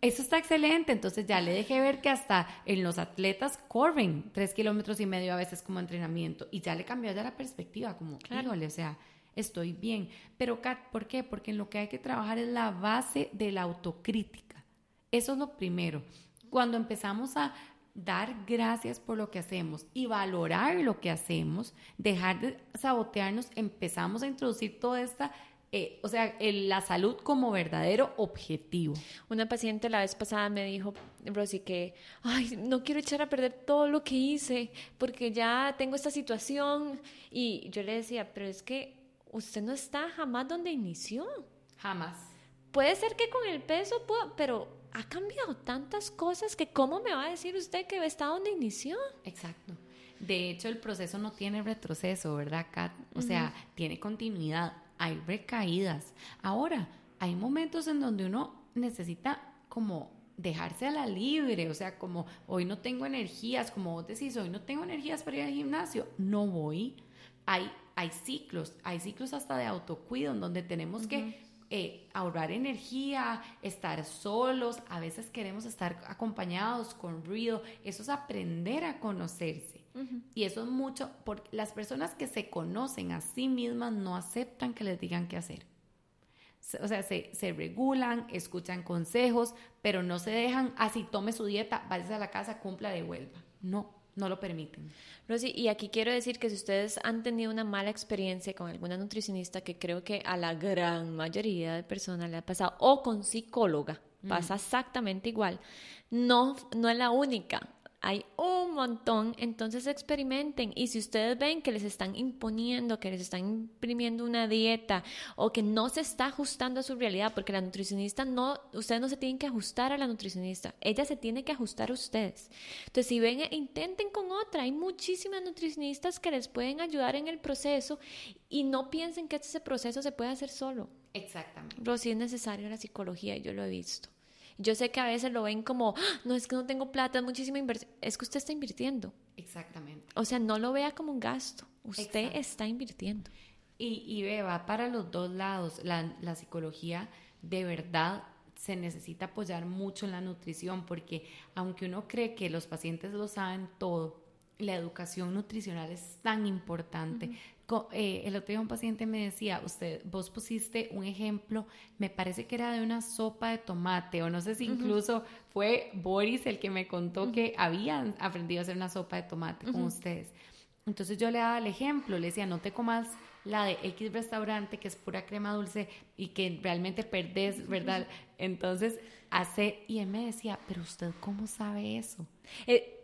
eso está excelente, entonces ya le dejé ver que hasta en los atletas corren tres kilómetros y medio a veces como entrenamiento y ya le cambió ya la perspectiva, como, claro. o sea, estoy bien. Pero, Kat, ¿por qué? Porque en lo que hay que trabajar es la base de la autocrítica. Eso es lo primero. Cuando empezamos a dar gracias por lo que hacemos y valorar lo que hacemos, dejar de sabotearnos, empezamos a introducir toda esta eh, o sea, la salud como verdadero objetivo. Una paciente la vez pasada me dijo, Rosy, que, ay, no quiero echar a perder todo lo que hice porque ya tengo esta situación. Y yo le decía, pero es que usted no está jamás donde inició. Jamás. Puede ser que con el peso, pero ha cambiado tantas cosas que cómo me va a decir usted que está donde inició. Exacto. De hecho, el proceso no tiene retroceso, ¿verdad, Kat? O sea, tiene continuidad hay recaídas. Ahora, hay momentos en donde uno necesita como dejarse a la libre, o sea, como hoy no tengo energías, como vos decís, hoy no tengo energías para ir al gimnasio, no voy. Hay, hay ciclos, hay ciclos hasta de autocuido en donde tenemos que eh, ahorrar energía, estar solos, a veces queremos estar acompañados con ruido, eso es aprender a conocerse. Y eso es mucho, porque las personas que se conocen a sí mismas no aceptan que les digan qué hacer. O sea, se, se regulan, escuchan consejos, pero no se dejan, así tome su dieta, váyase a la casa, cumpla, devuelva. No, no lo permiten. Rosy, y aquí quiero decir que si ustedes han tenido una mala experiencia con alguna nutricionista, que creo que a la gran mayoría de personas le ha pasado, o con psicóloga, pasa exactamente igual, no, no es la única hay un montón, entonces experimenten y si ustedes ven que les están imponiendo, que les están imprimiendo una dieta o que no se está ajustando a su realidad, porque la nutricionista no, ustedes no se tienen que ajustar a la nutricionista, ella se tiene que ajustar a ustedes. Entonces si ven, intenten con otra, hay muchísimas nutricionistas que les pueden ayudar en el proceso y no piensen que ese proceso se puede hacer solo. Exactamente. Pero sí es necesario la psicología, yo lo he visto. Yo sé que a veces lo ven como, ah, no es que no tengo plata, es muchísima inversión. Es que usted está invirtiendo. Exactamente. O sea, no lo vea como un gasto. Usted está invirtiendo. Y, y ve, va para los dos lados. La, la psicología de verdad se necesita apoyar mucho en la nutrición porque aunque uno cree que los pacientes lo saben todo, la educación nutricional es tan importante. Eh, el otro día un paciente me decía, usted, vos pusiste un ejemplo, me parece que era de una sopa de tomate, o no sé si incluso fue Boris el que me contó que habían aprendido a hacer una sopa de tomate con ustedes. Entonces yo le daba el ejemplo, le decía, no te comas la de X restaurante que es pura crema dulce y que realmente perdés, ¿verdad? Entonces hace, y él me decía, pero usted cómo sabe eso? Eh,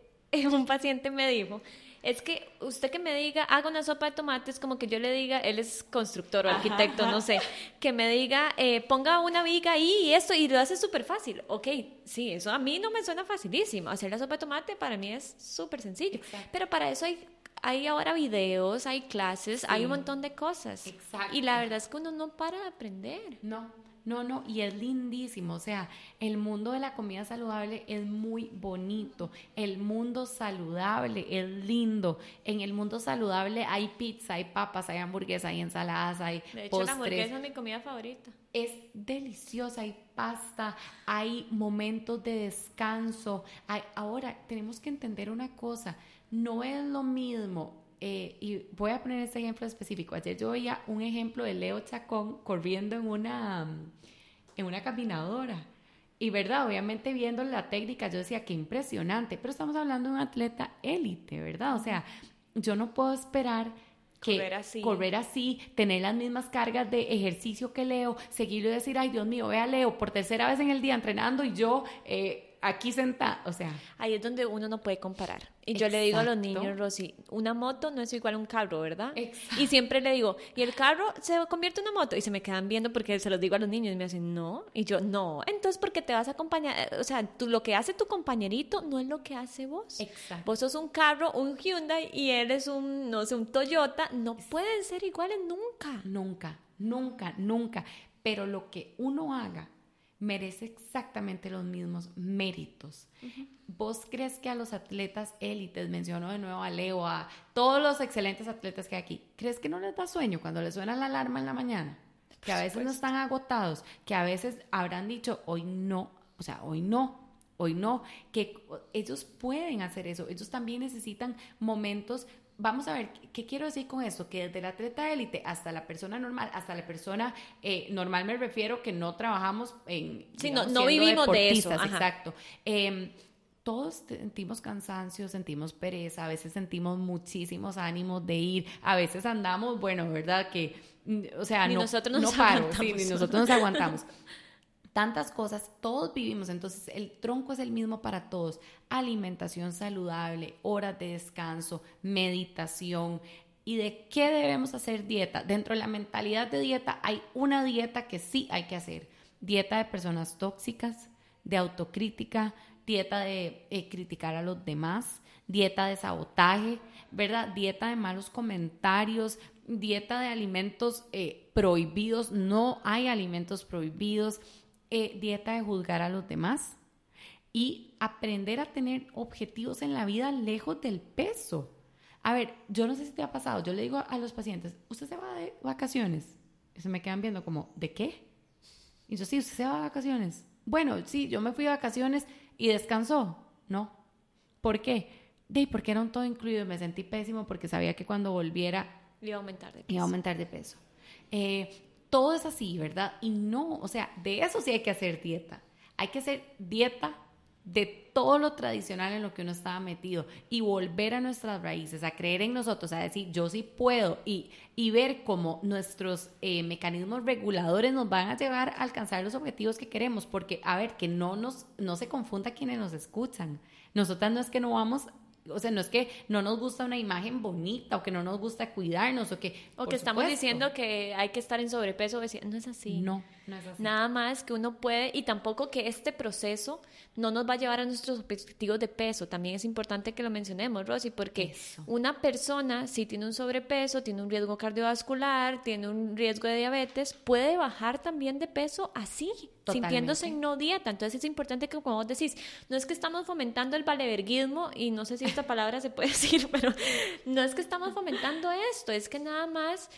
un paciente me dijo, es que usted que me diga, haga una sopa de tomates, como que yo le diga, él es constructor o arquitecto, no sé, que me diga, eh, ponga una viga ahí y esto, y lo hace súper fácil. Ok, sí, eso a mí no me suena facilísimo. Hacer la sopa de tomate para mí es súper sencillo. Pero para eso hay hay ahora videos, hay clases, hay un montón de cosas. Exacto. Y la verdad es que uno no para de aprender. No, no, no, y es lindísimo. O sea, el mundo de la comida saludable es muy bonito. El mundo saludable es lindo. En el mundo saludable hay pizza, hay papas, hay hamburguesas, hay ensaladas, hay De hecho, la hamburguesa es mi comida favorita. Es deliciosa, hay pasta, hay momentos de descanso. Hay... Ahora, tenemos que entender una cosa. No es lo mismo eh, y voy a poner este ejemplo específico. Ayer yo veía un ejemplo de Leo Chacón corriendo en una, en una caminadora. Y verdad, obviamente viendo la técnica, yo decía, qué impresionante, pero estamos hablando de un atleta élite, ¿verdad? O sea, yo no puedo esperar que correr así. correr así, tener las mismas cargas de ejercicio que Leo, seguirlo y decir, ay Dios mío, vea Leo por tercera vez en el día entrenando y yo eh, aquí sentada, o sea. Ahí es donde uno no puede comparar. Y yo le digo a los niños, Rosy, una moto no es igual a un carro, ¿verdad? Y siempre le digo, ¿y el carro se convierte en una moto? Y se me quedan viendo porque se los digo a los niños y me hacen, no. Y yo, no. Entonces, porque te vas a acompañar, o sea, tú, lo que hace tu compañerito no es lo que hace vos. Exacto. Vos sos un carro, un Hyundai y él es un, no sé, un Toyota. No pueden ser iguales nunca. Nunca, nunca, nunca. Pero lo que uno haga merece exactamente los mismos méritos. ¿Vos crees que a los atletas élites, menciono de nuevo a Leo, a todos los excelentes atletas que hay aquí, ¿crees que no les da sueño cuando les suena la alarma en la mañana? Que a veces no están agotados, que a veces habrán dicho, hoy no, o sea, hoy no, hoy no, que ellos pueden hacer eso, ellos también necesitan momentos vamos a ver, ¿qué quiero decir con esto? Que desde el atleta élite hasta la persona normal, hasta la persona eh, normal me refiero que no trabajamos en... Sí, no, vivimos de eso. Exacto. Em, todos sentimos cansancio, sentimos pereza, a veces sentimos muchísimos ánimos de ir, a veces andamos, bueno, ¿verdad? Que, mm, o sea, ni no, nosotros nos no paro, sí, ni nosotros nos aguantamos. Tantas cosas, todos vivimos, entonces el tronco es el mismo para todos. Alimentación saludable, horas de descanso, meditación. ¿Y de qué debemos hacer dieta? Dentro de la mentalidad de dieta hay una dieta que sí hay que hacer. Dieta de personas tóxicas, de autocrítica, dieta de eh, criticar a los demás, dieta de sabotaje, ¿verdad? Dieta de malos comentarios, dieta de alimentos eh, prohibidos, no hay alimentos prohibidos, eh, dieta de juzgar a los demás y aprender a tener objetivos en la vida lejos del peso. A ver, yo no sé si te ha pasado, yo le digo a los pacientes, ¿usted se va de vacaciones? Y se me quedan viendo como, ¿de qué? Y yo, sí, ¿usted se va de vacaciones? Bueno, sí, yo me fui de vacaciones y descansó. No. ¿Por qué? De, porque era un todo incluido. Me sentí pésimo porque sabía que cuando volviera iba a aumentar de peso. Iba a aumentar de peso. Eh, todo es así, ¿verdad? Y no, o sea, de eso sí hay que hacer dieta. Hay que hacer dieta de todo lo tradicional en lo que uno estaba metido y volver a nuestras raíces, a creer en nosotros, a decir yo sí puedo y, y ver cómo nuestros eh, mecanismos reguladores nos van a llevar a alcanzar los objetivos que queremos, porque a ver, que no, nos, no se confunda quienes nos escuchan. Nosotras no es que no vamos o sea, no es que no nos gusta una imagen bonita o que no nos gusta cuidarnos o que... O que estamos diciendo que hay que estar en sobrepeso. No es así. No, no es así. Nada más que uno puede y tampoco que este proceso no nos va a llevar a nuestros objetivos de peso. También es importante que lo mencionemos, Rosy, porque una persona si tiene un sobrepeso, tiene un riesgo cardiovascular, tiene un riesgo de diabetes, puede bajar también de peso así sintiéndose en no dieta. Entonces es importante que como vos decís, no es que estamos fomentando el valeverguismo, y no sé si esta palabra se puede decir, pero no es que estamos fomentando esto, es que nada más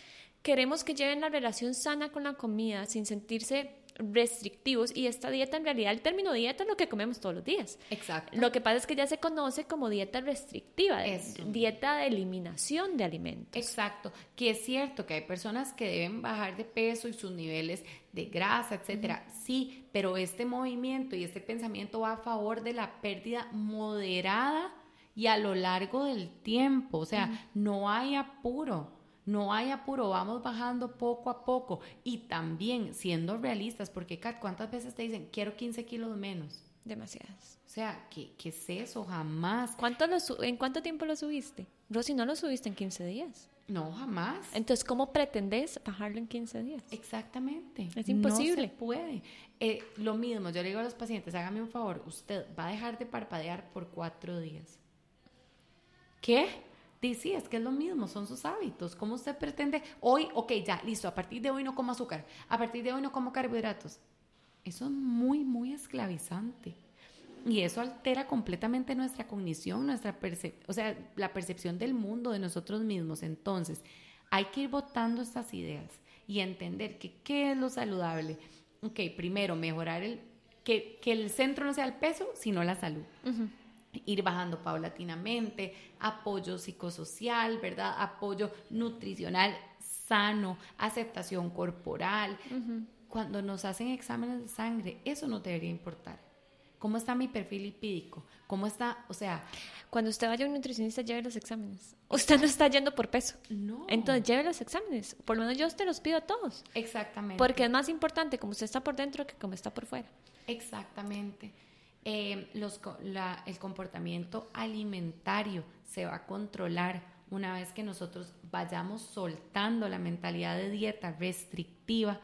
queremos que lleven la relación sana con la comida sin sentirse restrictivos y esta dieta en realidad el término dieta es lo que comemos todos los días. Exacto. Lo que pasa es que ya se conoce como dieta restrictiva, dieta de eliminación de alimentos. Exacto, que es cierto que hay personas que deben bajar de peso y sus niveles de grasa, etcétera. Sí, pero este movimiento y este pensamiento va a favor de la pérdida moderada y a lo largo del tiempo, o sea, no hay apuro. No hay apuro, vamos bajando poco a poco y también siendo realistas, porque Kat, ¿cuántas veces te dicen quiero 15 kilos menos? Demasiadas. O sea, ¿qué, qué es eso? Jamás. ¿Cuánto lo ¿En cuánto tiempo lo subiste? Rosy, no lo subiste en 15 días. No, jamás. Entonces, ¿cómo pretendes bajarlo en 15 días? Exactamente. Es imposible. No se puede. Eh, lo mismo, yo le digo a los pacientes, hágame un favor, usted va a dejar de parpadear por cuatro días. ¿Qué? Sí, es que es lo mismo, son sus hábitos. ¿Cómo usted pretende hoy, ok, ya, listo, a partir de hoy no como azúcar, a partir de hoy no como carbohidratos? Eso es muy, muy esclavizante. Y eso altera completamente nuestra cognición, nuestra o sea, la percepción del mundo, de nosotros mismos. Entonces, hay que ir votando estas ideas y entender que qué es lo saludable. Ok, primero, mejorar el, que, que el centro no sea el peso, sino la salud ir bajando paulatinamente, apoyo psicosocial, ¿verdad? Apoyo nutricional sano, aceptación corporal. Cuando nos hacen exámenes de sangre, eso no debería importar. ¿Cómo está mi perfil lipídico? ¿Cómo está? O sea... Cuando usted vaya a un nutricionista, lleve los exámenes. Usted no está yendo por peso. No. Entonces, lleve los exámenes. Por lo menos yo te los pido a todos. Exactamente. Porque es más importante como usted está por dentro que como está por fuera. Exactamente. Los, el comportamiento alimentario se va a controlar una vez que nosotros vayamos soltando la mentalidad de dieta restrictiva.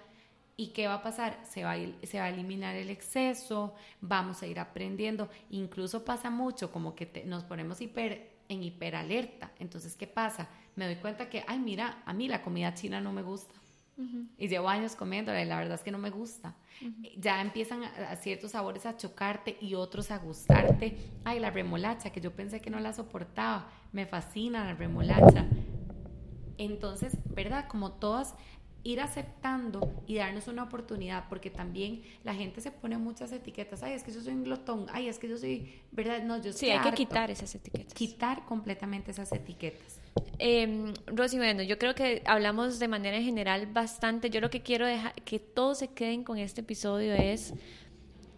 ¿Y qué va a pasar? Se va a, se va a eliminar el exceso, vamos a ir aprendiendo. Incluso pasa mucho como que nos ponemos hiper, en hiperalerta. Entonces, ¿qué pasa? Me doy cuenta que, ay, mira, a mí la comida china no me gusta. Y llevo años comiéndola y la verdad es que no me gusta. Ya empiezan a, ciertos sabores a chocarte y otros a gustarte. Ay, la remolacha, que yo pensé que no la soportaba. Me fascina la remolacha. Entonces, ¿verdad? Como todas, ir aceptando y darnos una oportunidad, porque también la gente se pone muchas etiquetas. Ay, es que yo soy un glotón. Ay, es que yo soy, ¿verdad? No, yo Sí, hay que quitar esas etiquetas. Quitar completamente esas etiquetas. Eh, Rosy, bueno, yo creo que hablamos de manera general bastante. Yo lo que quiero dejar que todos se queden con este episodio es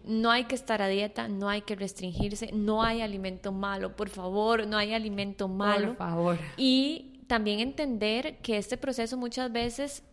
no hay que estar a dieta, no hay que restringirse, no hay alimento malo, por favor, no hay alimento malo. Por favor. Y también entender que este proceso muchas veces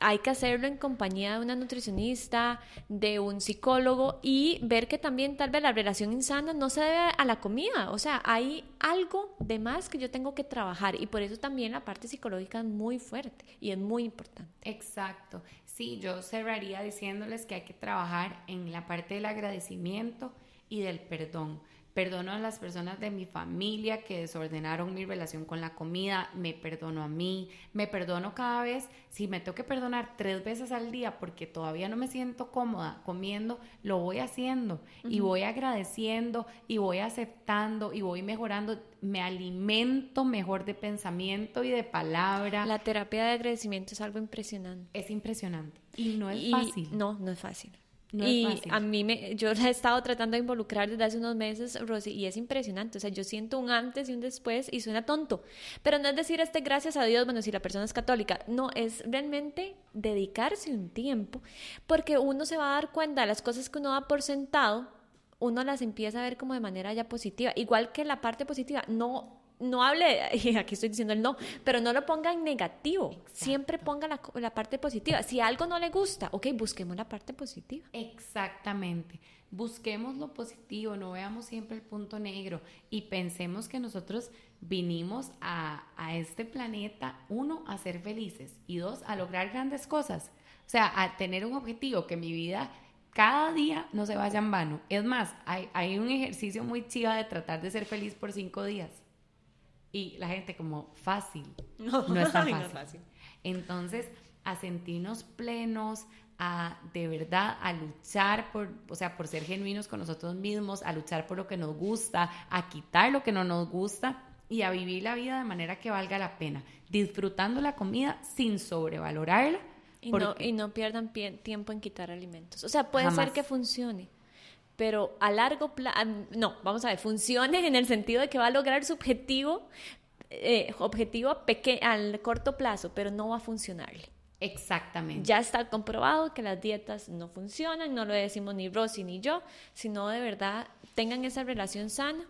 hay que hacerlo en compañía de una nutricionista, de un psicólogo y ver que también tal vez la relación insana no se debe a la comida, o sea, hay algo de más que yo tengo que trabajar y por eso también la parte psicológica es muy fuerte y es muy importante. Exacto, sí, yo cerraría diciéndoles que hay que trabajar en la parte del agradecimiento y del perdón Perdono a las personas de mi familia que desordenaron mi relación con la comida, me perdono a mí, me perdono cada vez, si me tengo que perdonar tres veces al día porque todavía no me siento cómoda comiendo, lo voy haciendo y voy agradeciendo y voy aceptando y voy mejorando, me alimento mejor de pensamiento y de palabra. La terapia de agradecimiento es algo impresionante. Es impresionante y no es fácil. No, no es fácil y a mí me, yo la he estado tratando de involucrar desde hace unos meses, Rosy, y es impresionante. O sea, yo siento un antes y un después y suena tonto. Pero no es decir este gracias a Dios, bueno, si la persona es católica. No, es realmente dedicarse un tiempo, porque uno se va a dar cuenta de las cosas que uno da por sentado, uno las empieza a ver como de manera ya positiva. Igual que la parte positiva, no no hable, aquí estoy diciendo el no, pero no lo ponga en negativo. Siempre ponga la, la, parte positiva. Si algo no le gusta, ok, busquemos la parte positiva. Exactamente. Busquemos lo positivo, no veamos siempre el punto negro y pensemos que nosotros vinimos a, a este planeta, uno, a ser felices y dos, a lograr grandes cosas. O sea, a tener un objetivo, que mi vida cada día no se vaya en vano. Es más, hay, hay un ejercicio muy chiva de tratar de ser feliz por cinco días y la gente como fácil. No, no es tan fácil. Entonces, a sentirnos plenos, a de verdad a luchar por, o sea, por ser genuinos con nosotros mismos, a luchar por lo que nos gusta, a quitar lo que no nos gusta y a vivir la vida de manera que valga la pena, disfrutando la comida sin sobrevalorarla. Y, no, y no pierdan tiempo en quitar alimentos. O sea, puede ser que funcione, pero a largo plazo, no, vamos a ver, funcione en el sentido de que va a lograr su objetivo, eh, objetivo al corto plazo, pero no va a funcionarle. Exactamente. Ya está comprobado que las dietas no funcionan, no lo decimos ni Rosy ni yo, sino de verdad tengan esa relación sana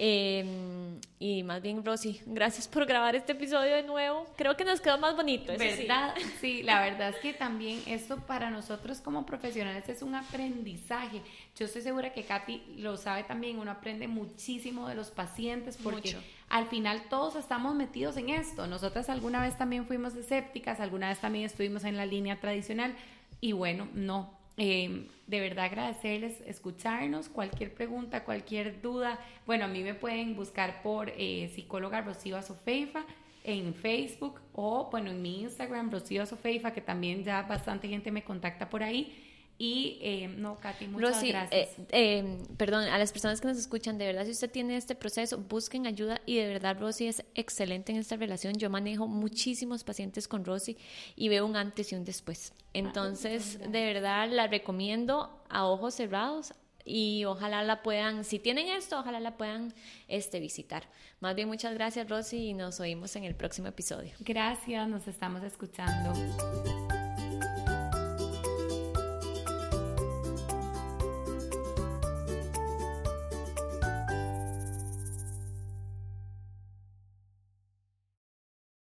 Em, y más bien, Rosy, gracias por grabar este episodio de nuevo. Creo que nos quedó más bonito. ¿Verdad? Sí. la verdad es que también esto para nosotros como profesionales es un aprendizaje. Yo estoy segura que Katy lo sabe también, uno aprende muchísimo de los pacientes porque al final todos estamos metidos en esto. Nosotras alguna vez también fuimos escépticas, alguna vez también estuvimos en la línea tradicional y bueno, no, Em, de verdad agradecerles escucharnos, cualquier pregunta, cualquier duda. Bueno, a mí me pueden buscar por eh, psicóloga Rocío Azofeifa en Facebook o bueno, en mi Instagram Rocío Azofeifa, que también ya bastante gente me contacta por ahí. Y eh, no, Katy, muchas gracias. Eh, eh, perdón, a las personas que nos escuchan, de verdad, si usted tiene este proceso, busquen ayuda y de verdad Rosy es excelente en esta relación. Yo manejo muchísimos pacientes con Rosy y veo un antes y un después. Entonces, de verdad, la recomiendo a ojos cerrados y ojalá la puedan, si tienen esto, ojalá la puedan este, visitar. Más bien, muchas gracias Rosy y nos oímos en el próximo episodio. Gracias, nos estamos escuchando.